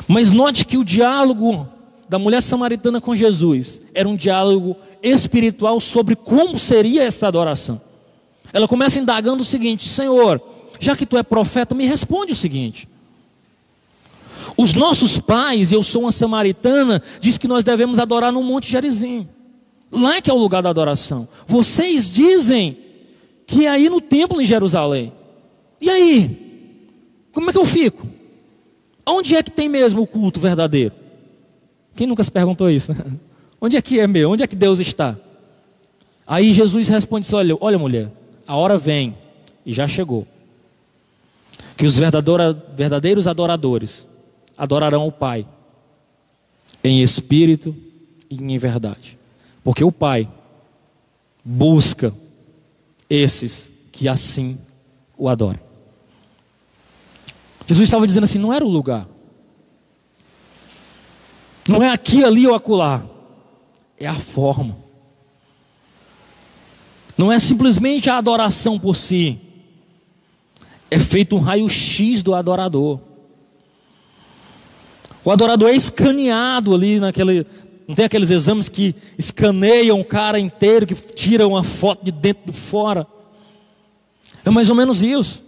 Mas note que o diálogo da mulher samaritana com Jesus era um diálogo espiritual sobre como seria essa adoração. Ela começa indagando o seguinte: Senhor, já que tu é profeta, me responde o seguinte. Os nossos pais, eu sou uma samaritana, diz que nós devemos adorar no Monte Gerizim. Lá que é o lugar da adoração. Vocês dizem que é aí no templo em Jerusalém. E aí? Como é que eu fico? Onde é que tem mesmo o culto verdadeiro? Quem nunca se perguntou isso? Onde é que é meu? Onde é que Deus está? Aí Jesus responde olha, olha mulher, a hora vem e já chegou. Que os verdadeiros adoradores adorarão o Pai em espírito e em verdade. Porque o Pai busca esses que assim o adoram. Jesus estava dizendo assim: não era o lugar, não é aqui, ali ou acolá, é a forma. Não é simplesmente a adoração por si, é feito um raio-x do adorador. O adorador é escaneado ali naquele, não tem aqueles exames que escaneiam o cara inteiro, que tiram uma foto de dentro de fora. É mais ou menos isso.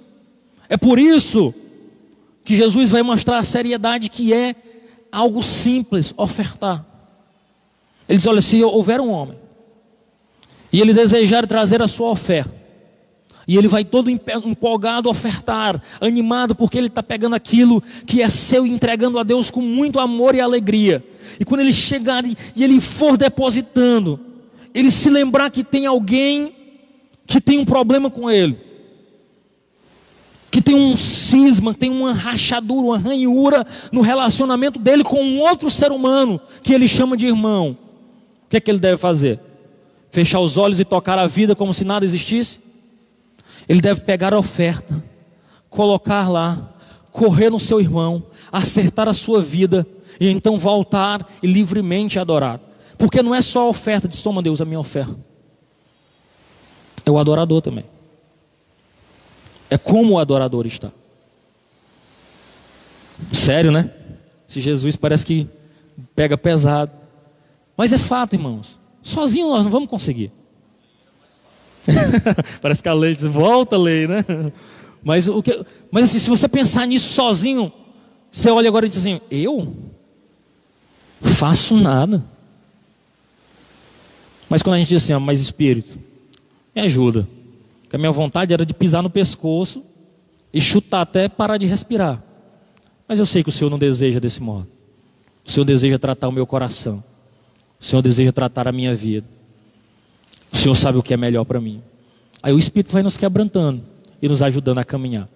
É por isso que Jesus vai mostrar a seriedade que é algo simples ofertar. Ele diz: olha, se houver um homem e ele desejar trazer a sua oferta, e ele vai todo empolgado ofertar, animado, porque ele está pegando aquilo que é seu e entregando a Deus com muito amor e alegria. E quando ele chegar e ele for depositando, ele se lembrar que tem alguém que tem um problema com ele, que tem um cisma, tem uma rachadura, uma ranhura no relacionamento dele com um outro ser humano que ele chama de irmão. O que é que ele deve fazer? Fechar os olhos e tocar a vida como se nada existisse? Ele deve pegar a oferta, colocar lá, correr no seu irmão, acertar a sua vida e então voltar e livremente adorar. Porque não é só a oferta de toma Deus a minha oferta. É o adorador também. É como o adorador está. Sério, né? Se Jesus parece que pega pesado. Mas é fato, irmãos. Sozinho nós não vamos conseguir. Parece que a lei diz, volta a lei, né? Mas, o que, mas assim, se você pensar nisso sozinho, você olha agora e diz assim: eu? Faço nada. Mas quando a gente diz assim, ó, mas Espírito, me ajuda. Porque a minha vontade era de pisar no pescoço e chutar até parar de respirar. Mas eu sei que o Senhor não deseja desse modo. O Senhor deseja tratar o meu coração. O Senhor deseja tratar a minha vida. O Senhor sabe o que é melhor para mim. Aí o Espírito vai nos quebrantando e nos ajudando a caminhar.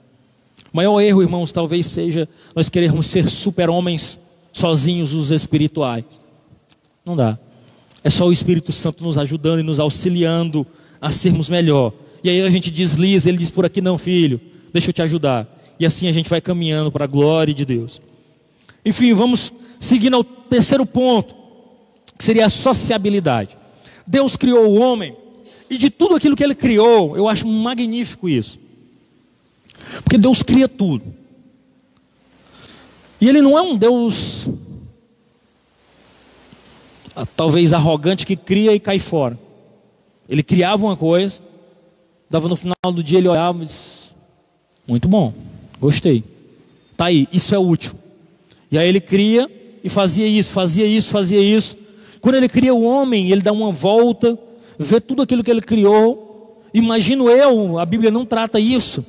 O maior erro, irmãos, talvez seja nós querermos ser super-homens sozinhos, os espirituais. Não dá. É só o Espírito Santo nos ajudando e nos auxiliando a sermos melhor. E aí a gente desliza, ele diz por aqui não, filho, deixa eu te ajudar. E assim a gente vai caminhando para a glória de Deus. Enfim, vamos seguindo ao terceiro ponto, que seria a sociabilidade. Deus criou o homem, e de tudo aquilo que ele criou, eu acho magnífico isso. Porque Deus cria tudo. E ele não é um Deus ah, talvez arrogante que cria e cai fora. Ele criava uma coisa, dava no final do dia, ele olhava e disse, muito bom, gostei. Tá aí, isso é útil. E aí ele cria e fazia isso, fazia isso, fazia isso. Quando ele cria o homem, ele dá uma volta, vê tudo aquilo que ele criou. Imagino eu, a Bíblia não trata isso,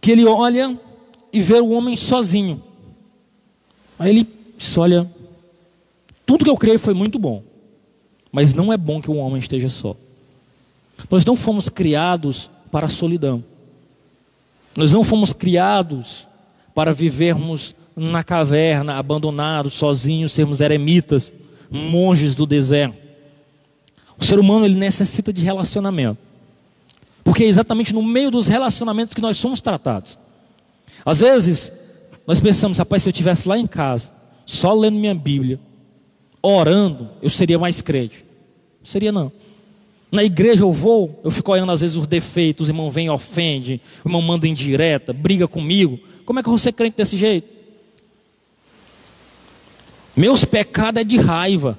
que ele olha e vê o homem sozinho. Aí ele diz: Olha, tudo que eu criei foi muito bom, mas não é bom que o homem esteja só. Nós não fomos criados para a solidão. Nós não fomos criados para vivermos na caverna, abandonados, sozinhos, sermos eremitas, monges do deserto. O ser humano ele necessita de relacionamento. Porque é exatamente no meio dos relacionamentos que nós somos tratados. Às vezes, nós pensamos, rapaz, se eu estivesse lá em casa, só lendo minha Bíblia, orando, eu seria mais crente. Não seria não. Na igreja eu vou, eu fico olhando às vezes os defeitos, o irmão vem e ofende, o irmão manda indireta, briga comigo. Como é que eu vou ser crente desse jeito? Meus pecados é de raiva,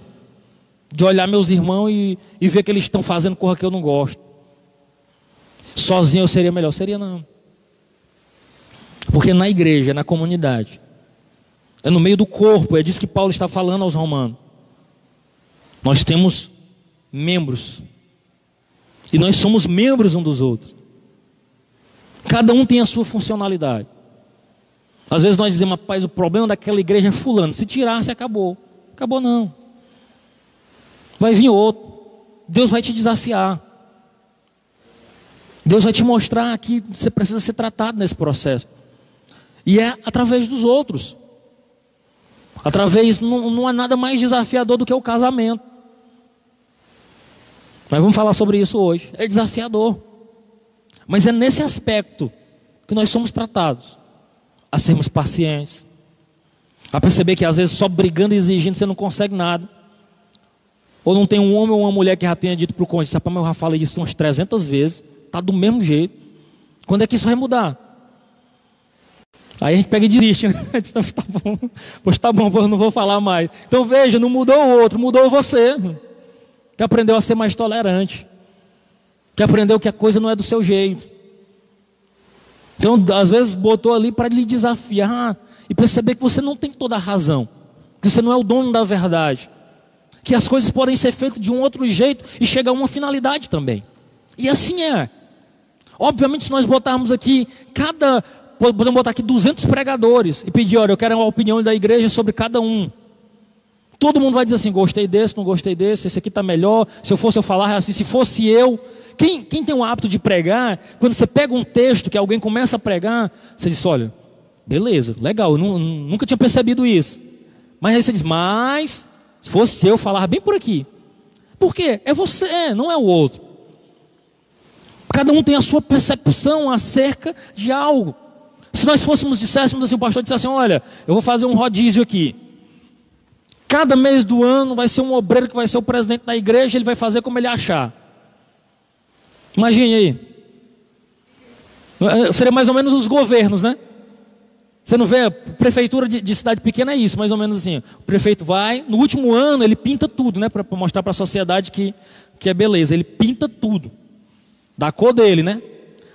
de olhar meus irmãos e, e ver que eles estão fazendo coisa que eu não gosto. Sozinho eu seria melhor? Seria não. Porque na igreja, na comunidade, é no meio do corpo, é disso que Paulo está falando aos romanos. Nós temos membros. E nós somos membros um dos outros. Cada um tem a sua funcionalidade. Às vezes nós dizemos, rapaz, o problema daquela igreja é fulano. Se tirasse, acabou. Acabou não. Vai vir outro. Deus vai te desafiar. Deus vai te mostrar que você precisa ser tratado nesse processo. E é através dos outros. Através, não, não há nada mais desafiador do que o casamento. Mas vamos falar sobre isso hoje. É desafiador. Mas é nesse aspecto que nós somos tratados a sermos pacientes, a perceber que às vezes só brigando e exigindo você não consegue nada. Ou não tem um homem ou uma mulher que já tenha dito para o cônjuge, mas eu já falei isso umas 300 vezes, está do mesmo jeito. Quando é que isso vai mudar? Aí a gente pega e desiste, né? Então, tá bom, pois tá bom, pois não vou falar mais. Então veja, não mudou o outro, mudou você. Que aprendeu a ser mais tolerante. Que aprendeu que a coisa não é do seu jeito. Então, às vezes, botou ali para lhe desafiar e perceber que você não tem toda a razão. Que você não é o dono da verdade. Que as coisas podem ser feitas de um outro jeito e chegar a uma finalidade também. E assim é. Obviamente, se nós botarmos aqui cada podemos botar aqui 200 pregadores e pedir, olha, eu quero uma opinião da igreja sobre cada um. Todo mundo vai dizer assim, gostei desse, não gostei desse, esse aqui está melhor, se eu fosse eu falar assim, se fosse eu. Quem, quem tem o hábito de pregar, quando você pega um texto que alguém começa a pregar, você diz, olha, beleza, legal, eu nunca tinha percebido isso. Mas aí você diz, mas, se fosse eu, falar bem por aqui. Por quê? É você, não é o outro. Cada um tem a sua percepção acerca de algo. Se nós fôssemos, disséssemos assim, o pastor dissesse assim, olha, eu vou fazer um rodízio aqui. Cada mês do ano vai ser um obreiro que vai ser o presidente da igreja, ele vai fazer como ele achar. Imagine aí. É, seria mais ou menos os governos, né? Você não vê, prefeitura de, de, cidade pequena é isso, mais ou menos assim. O prefeito vai, no último ano ele pinta tudo, né? Para mostrar para a sociedade que, que é beleza. Ele pinta tudo. Da cor dele, né?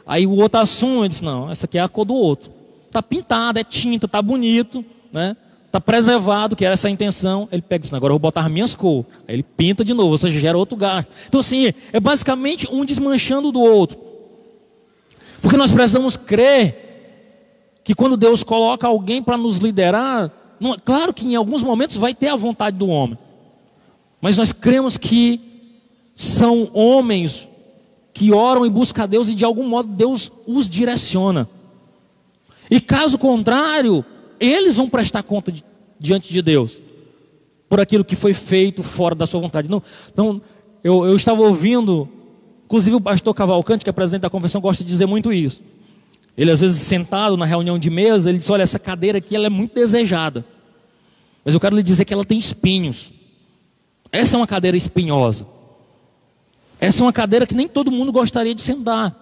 Aí o outro assunto, ele diz, não, essa aqui é a cor do outro. Está pintado, é tinta, está bonito, né? Está preservado, que era essa a intenção. Ele pega isso, agora eu vou botar as minhas cores. Aí ele pinta de novo, ou seja, gera outro gasto. Então assim, é basicamente um desmanchando do outro. Porque nós precisamos crer que quando Deus coloca alguém para nos liderar, não, claro que em alguns momentos vai ter a vontade do homem, mas nós cremos que são homens que oram e buscam a Deus e de algum modo Deus os direciona. E caso contrário, eles vão prestar conta de, diante de Deus por aquilo que foi feito fora da sua vontade. Não, não eu, eu estava ouvindo, inclusive o pastor Cavalcante, que é presidente da convenção, gosta de dizer muito isso. Ele às vezes sentado na reunião de mesa, ele diz: "Olha, essa cadeira aqui ela é muito desejada. Mas eu quero lhe dizer que ela tem espinhos. Essa é uma cadeira espinhosa. Essa é uma cadeira que nem todo mundo gostaria de sentar.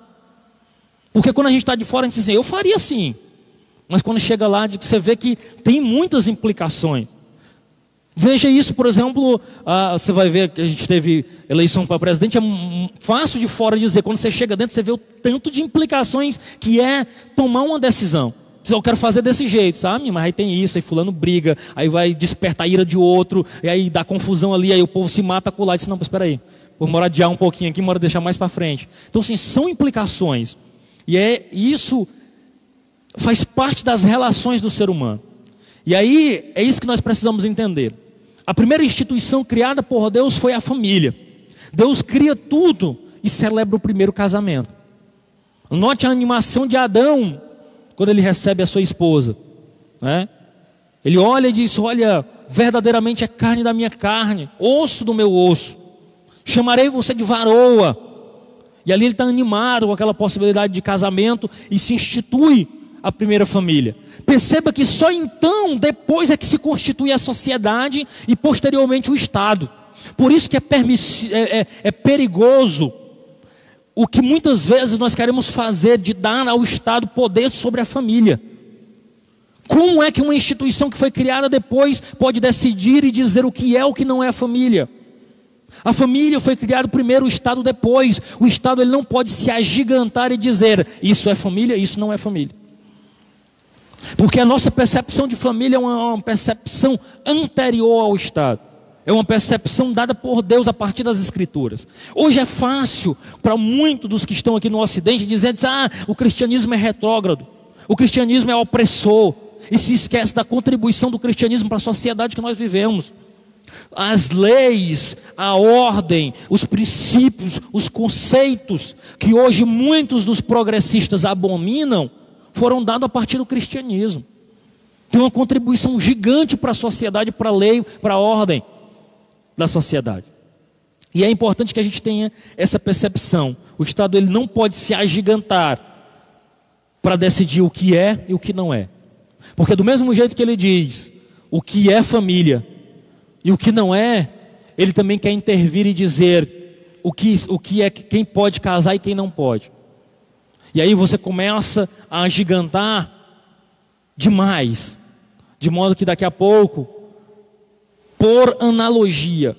Porque quando a gente está de fora, a gente diz assim, eu faria assim. Mas quando chega lá, você vê que tem muitas implicações. Veja isso, por exemplo, ah, você vai ver que a gente teve eleição para presidente, é fácil de fora dizer, quando você chega dentro, você vê o tanto de implicações que é tomar uma decisão. Eu quero fazer desse jeito, sabe? Mas aí tem isso, aí fulano briga, aí vai despertar a ira de outro, e aí dá confusão ali, aí o povo se mata com o e diz, não, espera aí, vou moradiar um pouquinho aqui, mora deixar mais para frente. Então, assim, são implicações. E é isso faz parte das relações do ser humano. E aí é isso que nós precisamos entender. A primeira instituição criada por Deus foi a família. Deus cria tudo e celebra o primeiro casamento. Note a animação de Adão quando ele recebe a sua esposa. Né? Ele olha e diz: Olha, verdadeiramente é carne da minha carne, osso do meu osso. Chamarei você de varoa. E ali ele está animado com aquela possibilidade de casamento e se institui a primeira família. Perceba que só então, depois é que se constitui a sociedade e posteriormente o Estado. Por isso que é, é, é, é perigoso o que muitas vezes nós queremos fazer de dar ao Estado poder sobre a família. Como é que uma instituição que foi criada depois pode decidir e dizer o que é o que não é a família? A família foi criada primeiro, o Estado depois. O Estado ele não pode se agigantar e dizer isso é família, isso não é família. Porque a nossa percepção de família é uma, uma percepção anterior ao Estado. É uma percepção dada por Deus a partir das Escrituras. Hoje é fácil para muitos dos que estão aqui no Ocidente dizer: ah, o cristianismo é retrógrado, o cristianismo é opressor, e se esquece da contribuição do cristianismo para a sociedade que nós vivemos. As leis, a ordem, os princípios, os conceitos que hoje muitos dos progressistas abominam, foram dados a partir do cristianismo. Tem uma contribuição gigante para a sociedade, para a lei, para a ordem da sociedade. E é importante que a gente tenha essa percepção. O Estado ele não pode se agigantar para decidir o que é e o que não é. Porque do mesmo jeito que ele diz o que é família e o que não é, ele também quer intervir e dizer o que, o que é quem pode casar e quem não pode. E aí você começa a agigantar demais, de modo que daqui a pouco, por analogia,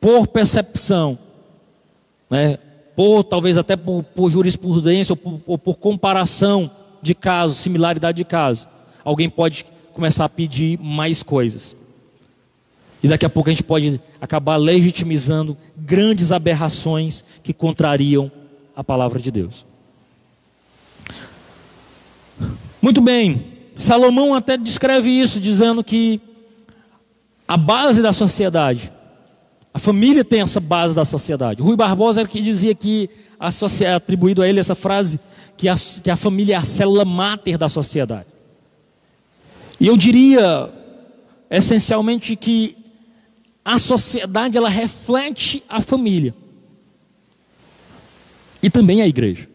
por percepção, né, por talvez até por, por jurisprudência ou por, ou por comparação de casos, similaridade de casos, alguém pode começar a pedir mais coisas. E daqui a pouco a gente pode acabar legitimizando grandes aberrações que contrariam a palavra de Deus. Muito bem, Salomão até descreve isso, dizendo que a base da sociedade, a família tem essa base da sociedade. Rui Barbosa era que dizia que atribuído a ele essa frase, que a, que a família é a célula máter da sociedade. E eu diria, essencialmente, que a sociedade ela reflete a família e também a igreja.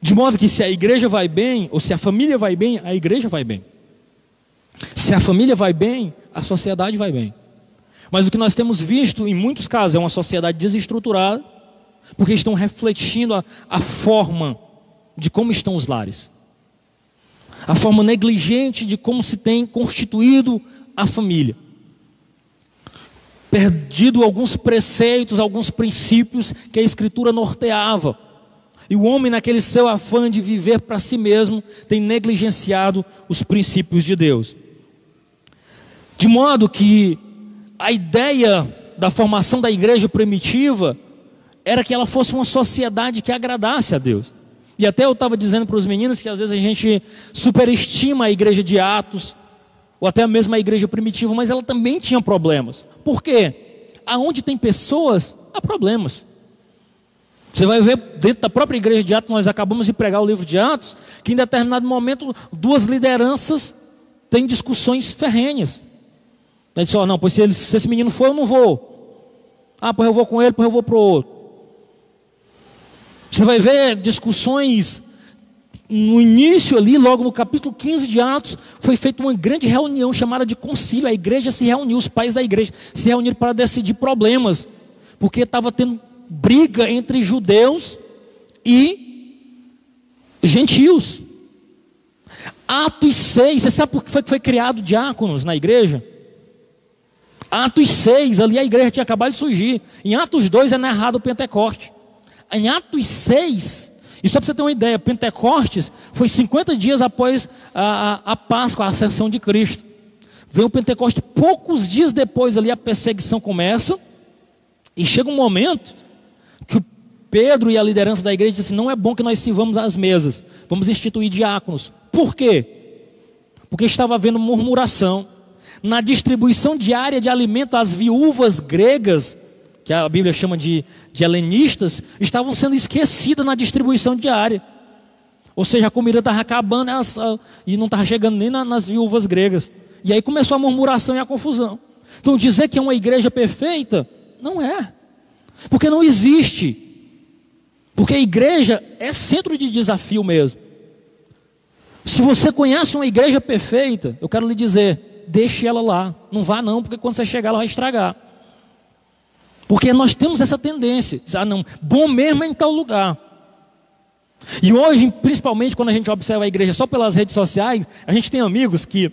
De modo que se a igreja vai bem, ou se a família vai bem, a igreja vai bem. Se a família vai bem, a sociedade vai bem. Mas o que nós temos visto em muitos casos é uma sociedade desestruturada, porque estão refletindo a, a forma de como estão os lares. a forma negligente de como se tem constituído a família. Perdido alguns preceitos, alguns princípios que a Escritura norteava. E o homem, naquele seu afã de viver para si mesmo, tem negligenciado os princípios de Deus. De modo que a ideia da formação da igreja primitiva era que ela fosse uma sociedade que agradasse a Deus. E até eu estava dizendo para os meninos que às vezes a gente superestima a igreja de Atos, ou até mesmo a igreja primitiva, mas ela também tinha problemas. Por quê? Aonde tem pessoas, há problemas. Você vai ver dentro da própria igreja de Atos, nós acabamos de pregar o livro de Atos, que em determinado momento duas lideranças têm discussões ferrenhas. Ele disse, oh, não, pois se, ele, se esse menino for, eu não vou. Ah, pois eu vou com ele, pois eu vou para o outro. Você vai ver discussões no início ali, logo no capítulo 15 de Atos, foi feita uma grande reunião chamada de concílio. A igreja se reuniu, os pais da igreja se reuniram para decidir problemas, porque estava tendo briga entre judeus e gentios. Atos 6, você sabe por que foi foi criado diáconos na igreja? Atos 6, ali a igreja tinha acabado de surgir. Em Atos 2 é narrado o Pentecoste. Em Atos 6, e só para você ter uma ideia, Pentecostes foi 50 dias após a, a, a Páscoa, a ascensão de Cristo. Vem o Pentecoste, poucos dias depois ali a perseguição começa, e chega um momento Pedro e a liderança da igreja dizem assim, não é bom que nós sirvamos às mesas, vamos instituir diáconos. Por quê? Porque estava havendo murmuração na distribuição diária de alimento às viúvas gregas, que a Bíblia chama de, de helenistas, estavam sendo esquecidas na distribuição diária. Ou seja, a comida estava acabando elas, e não estava chegando nem na, nas viúvas gregas. E aí começou a murmuração e a confusão. Então, dizer que é uma igreja perfeita, não é. Porque não existe. Porque a igreja é centro de desafio mesmo. Se você conhece uma igreja perfeita, eu quero lhe dizer, deixe ela lá. Não vá não, porque quando você chegar ela vai estragar. Porque nós temos essa tendência. Ah, não, bom mesmo é em tal lugar. E hoje, principalmente quando a gente observa a igreja só pelas redes sociais, a gente tem amigos que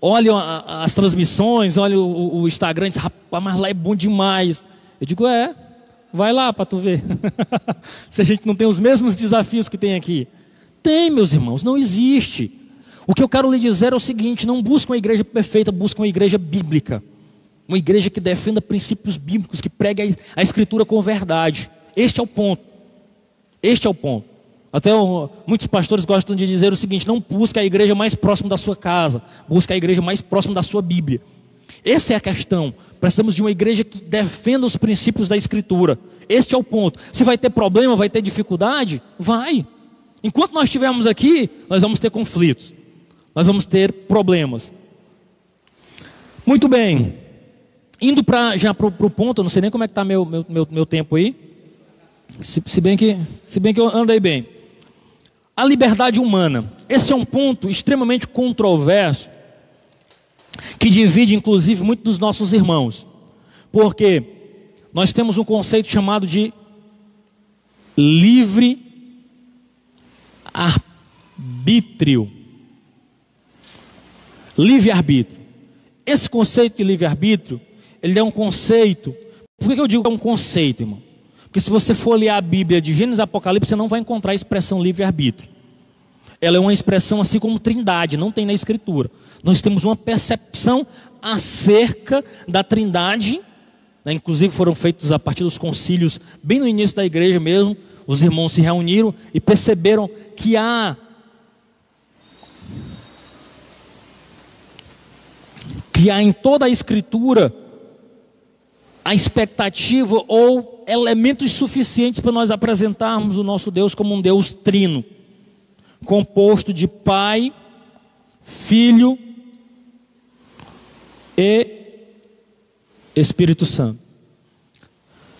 olham as transmissões, olham o, Instagram e dizem, rapaz, mas lá é bom demais. Eu digo, é, Vai lá para tu ver. Se a gente não tem os mesmos desafios que tem aqui. Tem, meus irmãos, não existe. O que eu quero lhe dizer é o seguinte: não busca uma igreja perfeita, busca uma igreja bíblica. Uma igreja que defenda princípios bíblicos, que pregue a escritura com verdade. Este é o ponto. Este é o ponto. Até muitos pastores gostam de dizer o seguinte: não busque a igreja mais próxima da sua casa, busque a igreja mais próxima da sua Bíblia. Essa é a questão. Precisamos de uma igreja que defenda os princípios da Escritura. Este é o ponto. Se vai ter problema, vai ter dificuldade, vai. Enquanto nós estivermos aqui, nós vamos ter conflitos, nós vamos ter problemas. Muito bem. Indo pra, já para o ponto, não sei nem como é que está meu, meu, meu, meu tempo aí. Se, se, bem que, se bem que eu andei bem. A liberdade humana. Esse é um ponto extremamente controverso que divide inclusive muito dos nossos irmãos, porque nós temos um conceito chamado de livre arbítrio. Livre-arbítrio. Esse conceito de livre-arbítrio, ele é um conceito. Por que eu digo que é um conceito, irmão? Porque se você for ler a Bíblia de Gênesis e Apocalipse, você não vai encontrar a expressão livre-arbítrio. Ela é uma expressão assim como trindade, não tem na Escritura. Nós temos uma percepção acerca da trindade, né? inclusive foram feitos a partir dos concílios, bem no início da igreja mesmo, os irmãos se reuniram e perceberam que há que há em toda a escritura a expectativa ou elementos suficientes para nós apresentarmos o nosso Deus como um Deus trino, composto de Pai, Filho e Espírito Santo.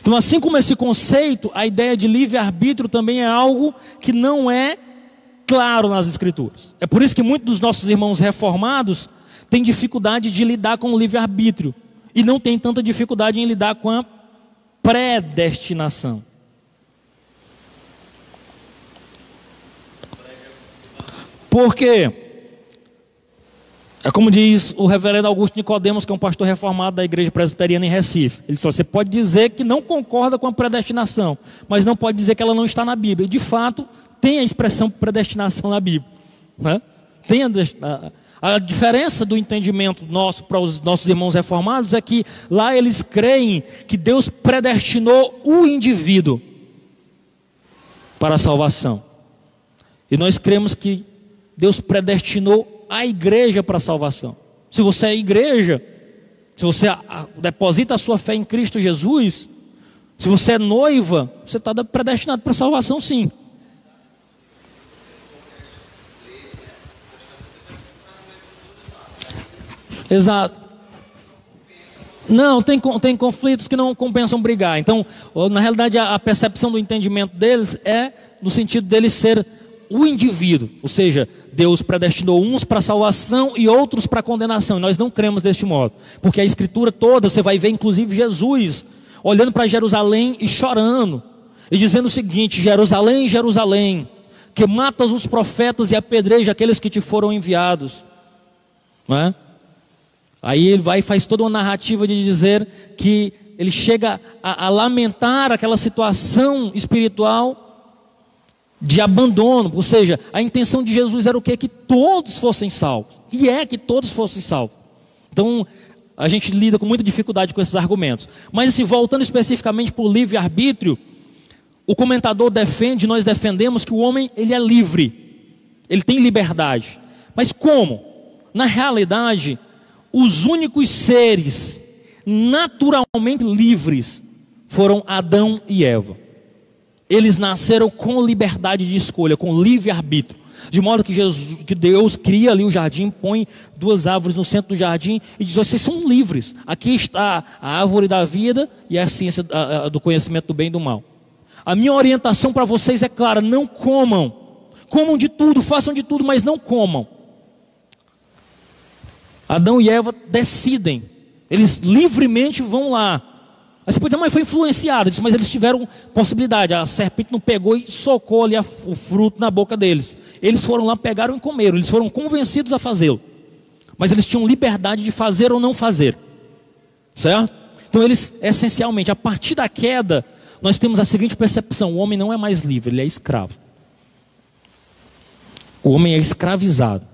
Então, assim como esse conceito, a ideia de livre-arbítrio também é algo que não é claro nas Escrituras. É por isso que muitos dos nossos irmãos reformados têm dificuldade de lidar com o livre-arbítrio e não têm tanta dificuldade em lidar com a predestinação. Por quê? É como diz o reverendo Augusto Nicodemos, que é um pastor reformado da igreja presbiteriana em Recife. Ele disse: você pode dizer que não concorda com a predestinação, mas não pode dizer que ela não está na Bíblia. E de fato, tem a expressão predestinação na Bíblia. Né? Tem a, a, a diferença do entendimento nosso para os nossos irmãos reformados é que lá eles creem que Deus predestinou o indivíduo para a salvação. E nós cremos que Deus predestinou a igreja para a salvação. Se você é igreja, se você deposita a sua fé em Cristo Jesus, se você é noiva, você está predestinado para a salvação, sim. Exato. Não, tem, tem conflitos que não compensam brigar. Então, na realidade, a, a percepção do entendimento deles é no sentido deles ser o indivíduo, ou seja, Deus predestinou uns para salvação e outros para condenação. E nós não cremos deste modo, porque a escritura toda, você vai ver inclusive Jesus olhando para Jerusalém e chorando, e dizendo o seguinte: Jerusalém, Jerusalém, que matas os profetas e apedreja aqueles que te foram enviados. Não é? Aí ele vai e faz toda uma narrativa de dizer que ele chega a, a lamentar aquela situação espiritual de abandono, ou seja, a intenção de Jesus era o que? Que todos fossem salvos, e é que todos fossem salvos. Então, a gente lida com muita dificuldade com esses argumentos. Mas, assim, voltando especificamente para o livre-arbítrio, o comentador defende, nós defendemos que o homem ele é livre, ele tem liberdade. Mas como? Na realidade, os únicos seres naturalmente livres foram Adão e Eva. Eles nasceram com liberdade de escolha, com livre-arbítrio. De modo que, Jesus, que Deus cria ali o jardim, põe duas árvores no centro do jardim e diz: vocês são livres. Aqui está a árvore da vida e a ciência do conhecimento do bem e do mal. A minha orientação para vocês é clara: não comam. Comam de tudo, façam de tudo, mas não comam. Adão e Eva decidem, eles livremente vão lá. Aí você pode dizer, mas foi influenciado. Disse, mas eles tiveram possibilidade. A serpente não pegou e socou ali o fruto na boca deles. Eles foram lá, pegaram e comeram. Eles foram convencidos a fazê-lo. Mas eles tinham liberdade de fazer ou não fazer. Certo? Então eles, essencialmente, a partir da queda, nós temos a seguinte percepção: o homem não é mais livre, ele é escravo. O homem é escravizado.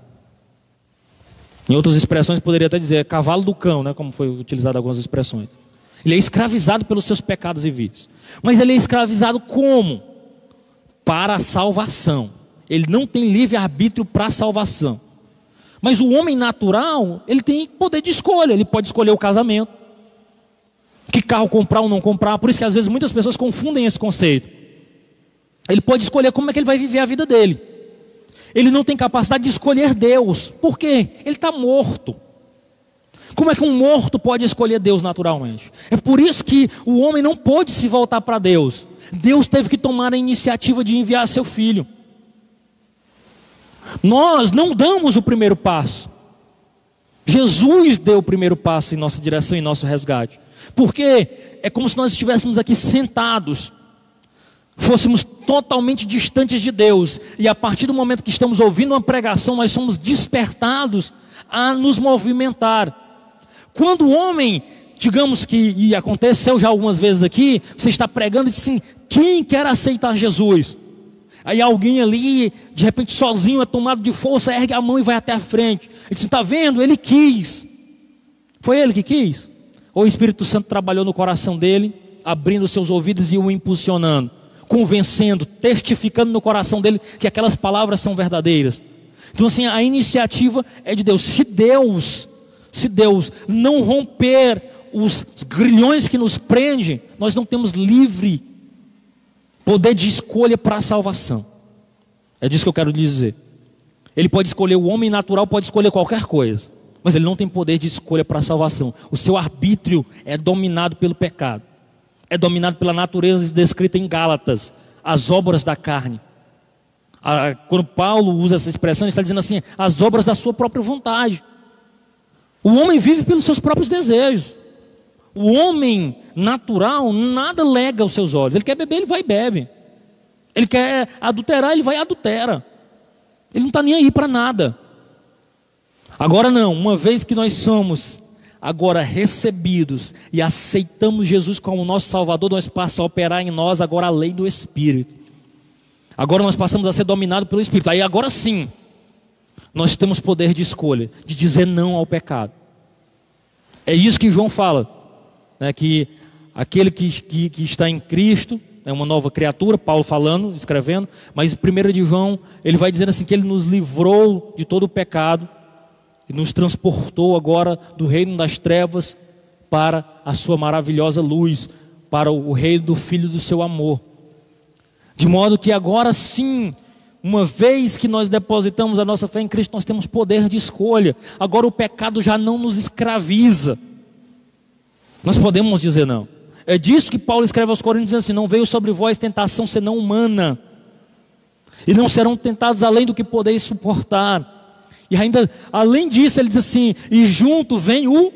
Em outras expressões, poderia até dizer cavalo do cão, né, como foi utilizado algumas expressões. Ele é escravizado pelos seus pecados e vícios. Mas ele é escravizado como? Para a salvação. Ele não tem livre-arbítrio para a salvação. Mas o homem natural, ele tem poder de escolha. Ele pode escolher o casamento. Que carro comprar ou não comprar. Por isso que às vezes muitas pessoas confundem esse conceito. Ele pode escolher como é que ele vai viver a vida dele. Ele não tem capacidade de escolher Deus. Por quê? Ele está morto. Como é que um morto pode escolher Deus naturalmente? É por isso que o homem não pôde se voltar para Deus. Deus teve que tomar a iniciativa de enviar seu filho. Nós não damos o primeiro passo. Jesus deu o primeiro passo em nossa direção, em nosso resgate. Porque é como se nós estivéssemos aqui sentados, fôssemos totalmente distantes de Deus, e a partir do momento que estamos ouvindo uma pregação, nós somos despertados a nos movimentar. Quando o homem, digamos que, e aconteceu já algumas vezes aqui, você está pregando e diz assim: quem quer aceitar Jesus? Aí alguém ali, de repente sozinho, é tomado de força, ergue a mão e vai até a frente. Ele diz: está vendo? Ele quis. Foi ele que quis? Ou o Espírito Santo trabalhou no coração dele, abrindo seus ouvidos e o impulsionando, convencendo, testificando no coração dele que aquelas palavras são verdadeiras. Então, assim, a iniciativa é de Deus. Se Deus se Deus não romper os grilhões que nos prendem, nós não temos livre poder de escolha para a salvação. É disso que eu quero dizer. Ele pode escolher, o homem natural pode escolher qualquer coisa, mas ele não tem poder de escolha para a salvação. O seu arbítrio é dominado pelo pecado, é dominado pela natureza descrita em Gálatas, as obras da carne. Quando Paulo usa essa expressão, ele está dizendo assim: as obras da sua própria vontade. O homem vive pelos seus próprios desejos. O homem natural nada lega aos seus olhos. Ele quer beber, ele vai e bebe. Ele quer adulterar, ele vai e adultera. Ele não está nem aí para nada. Agora não, uma vez que nós somos agora recebidos e aceitamos Jesus como nosso Salvador, nós passamos a operar em nós agora a lei do Espírito. Agora nós passamos a ser dominados pelo Espírito. Aí agora sim, nós temos poder de escolha, de dizer não ao pecado. É isso que João fala, né, que aquele que, que, que está em Cristo é uma nova criatura, Paulo falando, escrevendo, mas 1 de João, ele vai dizendo assim que ele nos livrou de todo o pecado e nos transportou agora do reino das trevas para a sua maravilhosa luz, para o reino do Filho do seu amor. De modo que agora sim, uma vez que nós depositamos a nossa fé em Cristo, nós temos poder de escolha. Agora o pecado já não nos escraviza. Nós podemos dizer não. É disso que Paulo escreve aos Coríntios assim: Não veio sobre vós tentação senão humana, e não serão tentados além do que podeis suportar. E ainda, além disso, ele diz assim: e junto vem o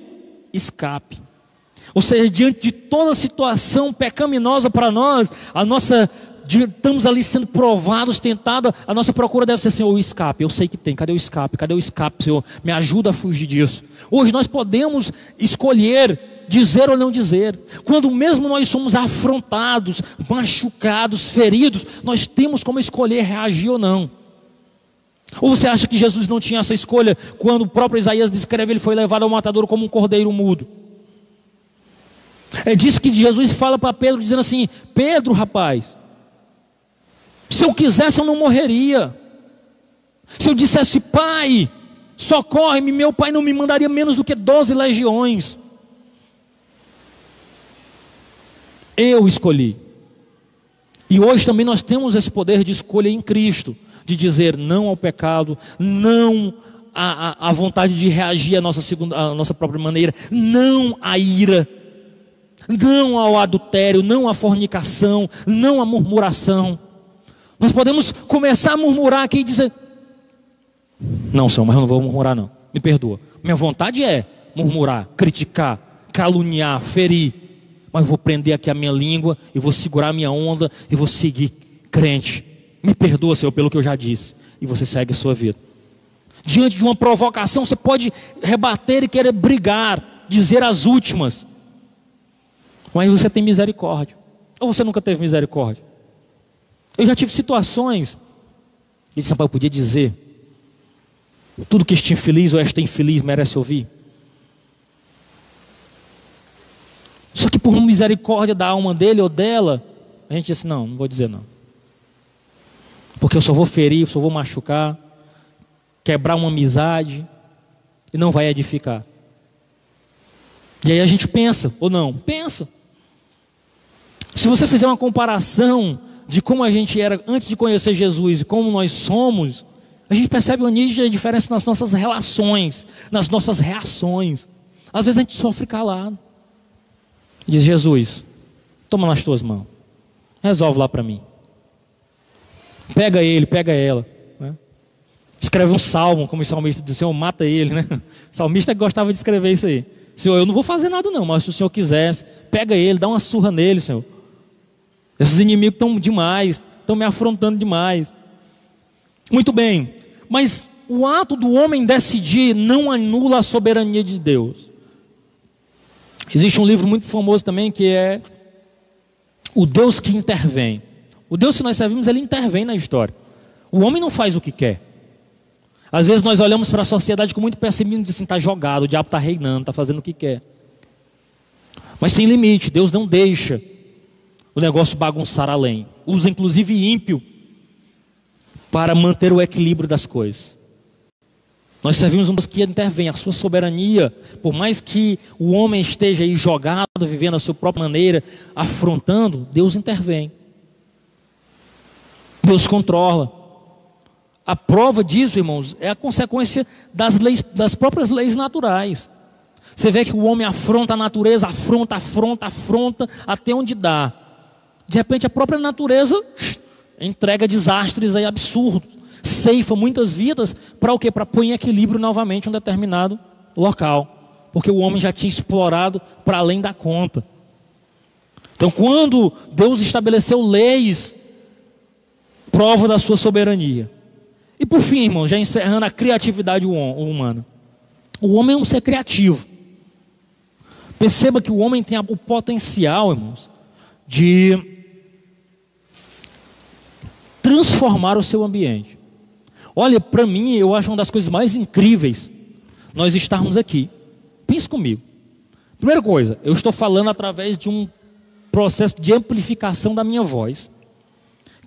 escape. Ou seja, diante de toda situação pecaminosa para nós, a nossa estamos ali sendo provados, tentados, a nossa procura deve ser assim, o escape, eu sei que tem, cadê o escape? Cadê o escape, Senhor? Me ajuda a fugir disso. Hoje nós podemos escolher dizer ou não dizer. Quando mesmo nós somos afrontados, machucados, feridos, nós temos como escolher reagir ou não. Ou você acha que Jesus não tinha essa escolha quando o próprio Isaías descreve ele foi levado ao matador como um cordeiro mudo? É disso que Jesus fala para Pedro, dizendo assim: Pedro, rapaz, se eu quisesse eu não morreria. Se eu dissesse, pai, socorre-me, meu pai não me mandaria menos do que 12 legiões. Eu escolhi. E hoje também nós temos esse poder de escolha em Cristo de dizer não ao pecado, não à, à vontade de reagir à nossa, segunda, à nossa própria maneira, não à ira, não ao adultério, não à fornicação, não à murmuração. Nós podemos começar a murmurar aqui e dizer: Não, Senhor, mas eu não vou murmurar, não. Me perdoa. Minha vontade é murmurar, criticar, caluniar, ferir. Mas eu vou prender aqui a minha língua e vou segurar a minha onda e vou seguir crente. Me perdoa, Senhor, pelo que eu já disse. E você segue a sua vida. Diante de uma provocação, você pode rebater e querer brigar, dizer as últimas. Mas você tem misericórdia. Ou você nunca teve misericórdia? Eu já tive situações. E disse, eu podia dizer. Tudo que este infeliz ou esta infeliz merece ouvir. Só que por misericórdia da alma dele ou dela, a gente disse: não, não vou dizer não porque eu só vou ferir, eu só vou machucar, quebrar uma amizade e não vai edificar. E aí a gente pensa, ou não? Pensa. Se você fizer uma comparação de como a gente era antes de conhecer Jesus e como nós somos, a gente percebe uma nítida diferença nas nossas relações, nas nossas reações. Às vezes a gente sofre calado. Diz Jesus, toma nas tuas mãos, resolve lá para mim. Pega ele, pega ela. Né? Escreve um salmo, como o salmista diz, Senhor, mata ele. Né? O salmista gostava de escrever isso aí. Senhor, eu não vou fazer nada não, mas se o Senhor quisesse, pega ele, dá uma surra nele, Senhor. Esses inimigos estão demais, estão me afrontando demais. Muito bem, mas o ato do homem decidir não anula a soberania de Deus. Existe um livro muito famoso também que é O Deus que Intervém. O Deus que nós servimos, ele intervém na história. O homem não faz o que quer. Às vezes nós olhamos para a sociedade com muito pessimismo e dizemos assim, está jogado, o diabo está reinando, está fazendo o que quer. Mas tem limite, Deus não deixa o negócio bagunçar além. Usa inclusive ímpio para manter o equilíbrio das coisas. Nós servimos um Deus que intervém, a sua soberania, por mais que o homem esteja aí jogado, vivendo a sua própria maneira, afrontando, Deus intervém. Deus controla. A prova disso, irmãos, é a consequência das leis, das próprias leis naturais. Você vê que o homem afronta a natureza, afronta, afronta, afronta, até onde dá. De repente a própria natureza entrega desastres aí absurdos, ceifa muitas vidas para o quê? Para pôr em equilíbrio novamente um determinado local, porque o homem já tinha explorado para além da conta. Então, quando Deus estabeleceu leis prova da sua soberania. E por fim, irmão, já encerrando a criatividade humana. O homem é um ser criativo. Perceba que o homem tem o potencial, irmãos, de transformar o seu ambiente. Olha, para mim, eu acho uma das coisas mais incríveis nós estarmos aqui. Pense comigo. Primeira coisa, eu estou falando através de um processo de amplificação da minha voz,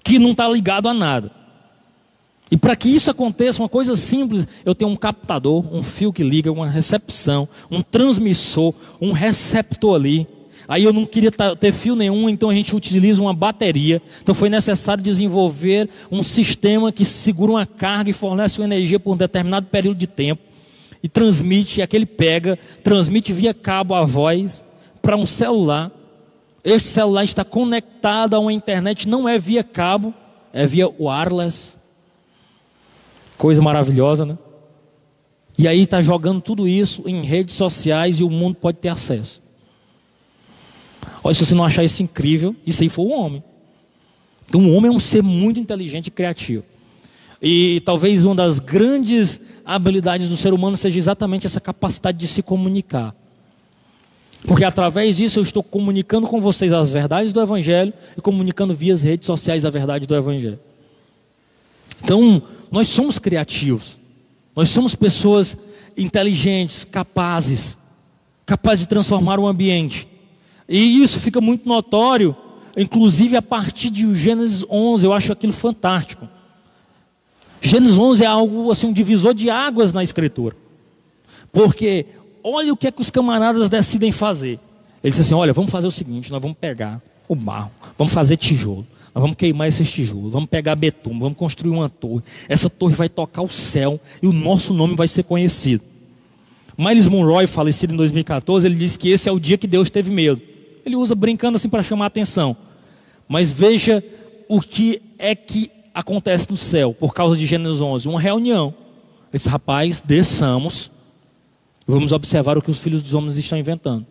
que não está ligado a nada. E para que isso aconteça, uma coisa simples, eu tenho um captador, um fio que liga, uma recepção, um transmissor, um receptor ali. Aí eu não queria ter fio nenhum, então a gente utiliza uma bateria. Então foi necessário desenvolver um sistema que segura uma carga e fornece uma energia por um determinado período de tempo. E transmite, e aquele pega, transmite via cabo a voz para um celular. Este celular está conectado a uma internet, não é via cabo, é via wireless. Coisa maravilhosa, né? E aí está jogando tudo isso em redes sociais e o mundo pode ter acesso. Olha, se você não achar isso incrível, isso aí foi o homem. Então, o homem é um ser muito inteligente e criativo. E talvez uma das grandes habilidades do ser humano seja exatamente essa capacidade de se comunicar. Porque através disso eu estou comunicando com vocês as verdades do Evangelho e comunicando via as redes sociais a verdade do Evangelho. Então, nós somos criativos. Nós somos pessoas inteligentes, capazes, capazes de transformar o ambiente. E isso fica muito notório, inclusive a partir de Gênesis 11, eu acho aquilo fantástico. Gênesis 11 é algo assim, um divisor de águas na escritura. Porque olha o que é que os camaradas decidem fazer. Eles dizem assim: olha, vamos fazer o seguinte: nós vamos pegar o barro, vamos fazer tijolo, nós vamos queimar esses tijolos, vamos pegar betume, vamos construir uma torre. Essa torre vai tocar o céu e o nosso nome vai ser conhecido. Miles Monroe, falecido em 2014, ele disse que esse é o dia que Deus teve medo. Ele usa brincando assim para chamar a atenção. Mas veja o que é que acontece no céu por causa de Gênesis 11. Uma reunião. Ele disse, rapaz, desçamos Vamos observar o que os filhos dos homens estão inventando.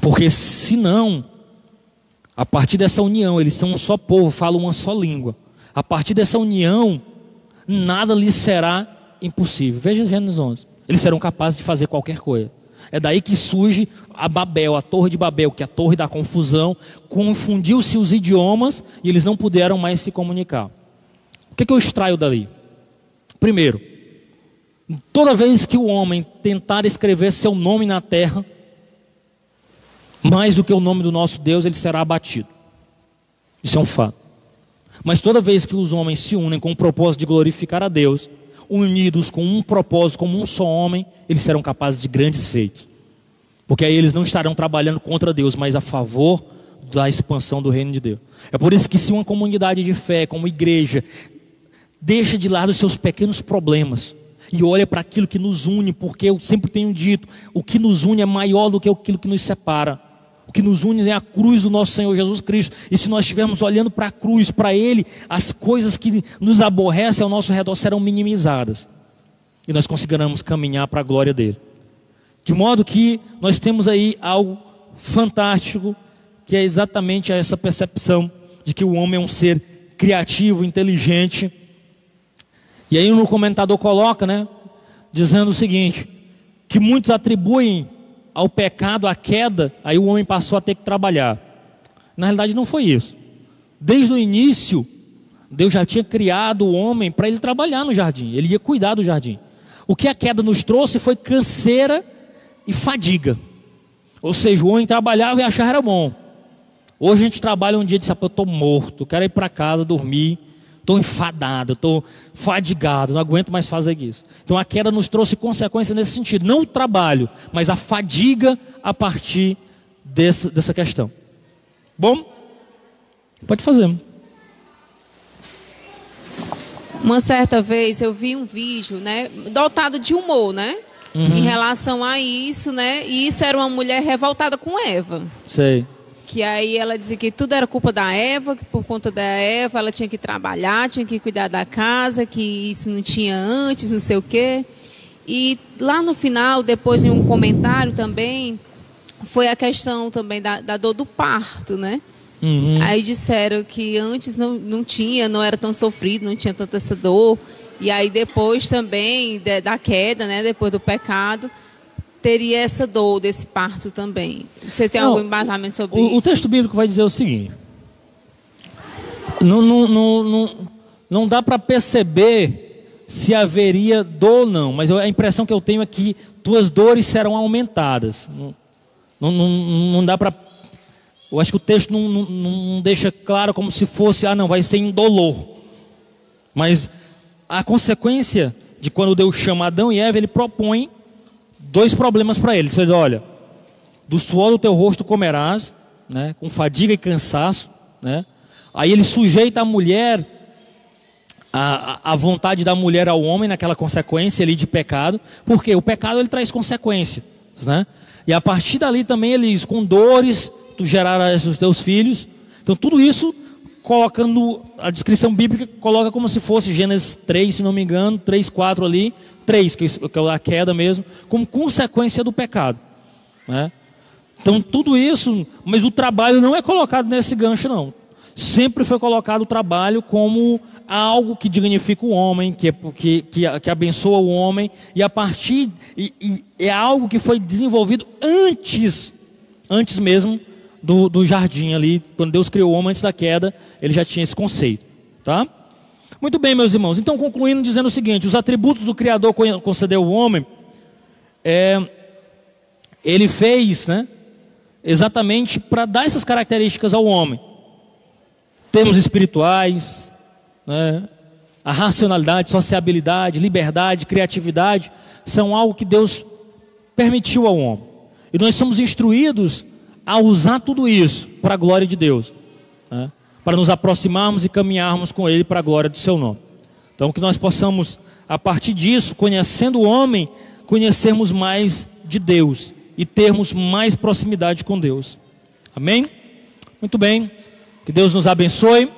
Porque senão, a partir dessa união, eles são um só povo, falam uma só língua. A partir dessa união, nada lhes será impossível. Veja Gênesis 11. Eles serão capazes de fazer qualquer coisa. É daí que surge a Babel, a Torre de Babel, que é a torre da confusão, confundiu-se os idiomas e eles não puderam mais se comunicar. O que, que eu extraio dali? Primeiro, Toda vez que o homem tentar escrever seu nome na terra, mais do que o nome do nosso Deus, ele será abatido. Isso é um fato. Mas toda vez que os homens se unem com o propósito de glorificar a Deus, unidos com um propósito, como um só homem, eles serão capazes de grandes feitos. Porque aí eles não estarão trabalhando contra Deus, mas a favor da expansão do reino de Deus. É por isso que se uma comunidade de fé, como igreja, deixa de lado os seus pequenos problemas, e olha para aquilo que nos une, porque eu sempre tenho dito: o que nos une é maior do que aquilo que nos separa. O que nos une é a cruz do nosso Senhor Jesus Cristo. E se nós estivermos olhando para a cruz, para Ele, as coisas que nos aborrecem ao nosso redor serão minimizadas. E nós conseguiremos caminhar para a glória dele. De modo que nós temos aí algo fantástico, que é exatamente essa percepção de que o homem é um ser criativo, inteligente e aí no comentador coloca, né, dizendo o seguinte, que muitos atribuem ao pecado a queda, aí o homem passou a ter que trabalhar. Na realidade não foi isso. Desde o início, Deus já tinha criado o homem para ele trabalhar no jardim, ele ia cuidar do jardim. O que a queda nos trouxe foi canseira e fadiga. Ou seja, o homem trabalhava e achava era bom. Hoje a gente trabalha um dia e diz, eu estou morto, quero ir para casa dormir estou enfadado, estou fadigado, não aguento mais fazer isso. Então a queda nos trouxe consequência nesse sentido, não o trabalho, mas a fadiga a partir desse, dessa questão. Bom? Pode fazer. Uma certa vez eu vi um vídeo, né, dotado de humor, né? Uhum. Em relação a isso, né? E isso era uma mulher revoltada com Eva. Sei que aí ela dizia que tudo era culpa da Eva, que por conta da Eva ela tinha que trabalhar, tinha que cuidar da casa, que isso não tinha antes, não sei o quê. E lá no final, depois em um comentário também, foi a questão também da, da dor do parto, né? Uhum. Aí disseram que antes não, não tinha, não era tão sofrido, não tinha tanta essa dor. E aí depois também de, da queda, né, depois do pecado, teria essa dor desse parto também. Você tem não, algum embasamento sobre o, isso? O texto bíblico vai dizer o seguinte: não, não, não, não, não dá para perceber se haveria dor ou não, mas a impressão que eu tenho é que tuas dores serão aumentadas. Não, não, não, não dá para. Eu acho que o texto não, não, não deixa claro como se fosse, ah, não, vai ser indolor. Mas a consequência de quando Deus chama Adão e Eva, ele propõe dois problemas para eles. Ele diz, olha, do suor do teu rosto comerás, né, com fadiga e cansaço, né? Aí ele sujeita a mulher a, a vontade da mulher ao homem naquela consequência ali de pecado, porque o pecado ele traz consequências, né? E a partir dali também ele diz, com dores tu gerarás os teus filhos. Então tudo isso colocando a descrição bíblica coloca como se fosse Gênesis 3, se não me engano, 3, 4 ali, 3, que é a queda mesmo, como consequência do pecado. Né? Então tudo isso, mas o trabalho não é colocado nesse gancho não. Sempre foi colocado o trabalho como algo que dignifica o homem, que, que, que, que abençoa o homem, e a partir, e, e é algo que foi desenvolvido antes, antes mesmo do, do jardim ali, quando Deus criou o homem antes da queda, ele já tinha esse conceito, tá? Muito bem, meus irmãos. Então, concluindo dizendo o seguinte: os atributos do Criador concedeu ao homem, é, ele fez, né? Exatamente para dar essas características ao homem. Termos espirituais, né? a racionalidade, sociabilidade, liberdade, criatividade, são algo que Deus permitiu ao homem. E nós somos instruídos a usar tudo isso para a glória de Deus? Para nos aproximarmos e caminharmos com Ele para a glória do Seu nome. Então, que nós possamos, a partir disso, conhecendo o homem, conhecermos mais de Deus e termos mais proximidade com Deus. Amém? Muito bem. Que Deus nos abençoe.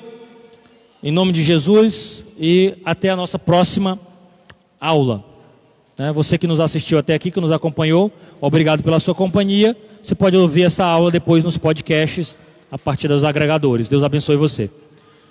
Em nome de Jesus e até a nossa próxima aula. Né? Você que nos assistiu até aqui, que nos acompanhou, obrigado pela sua companhia. Você pode ouvir essa aula depois nos podcasts a partir dos agregadores. Deus abençoe você.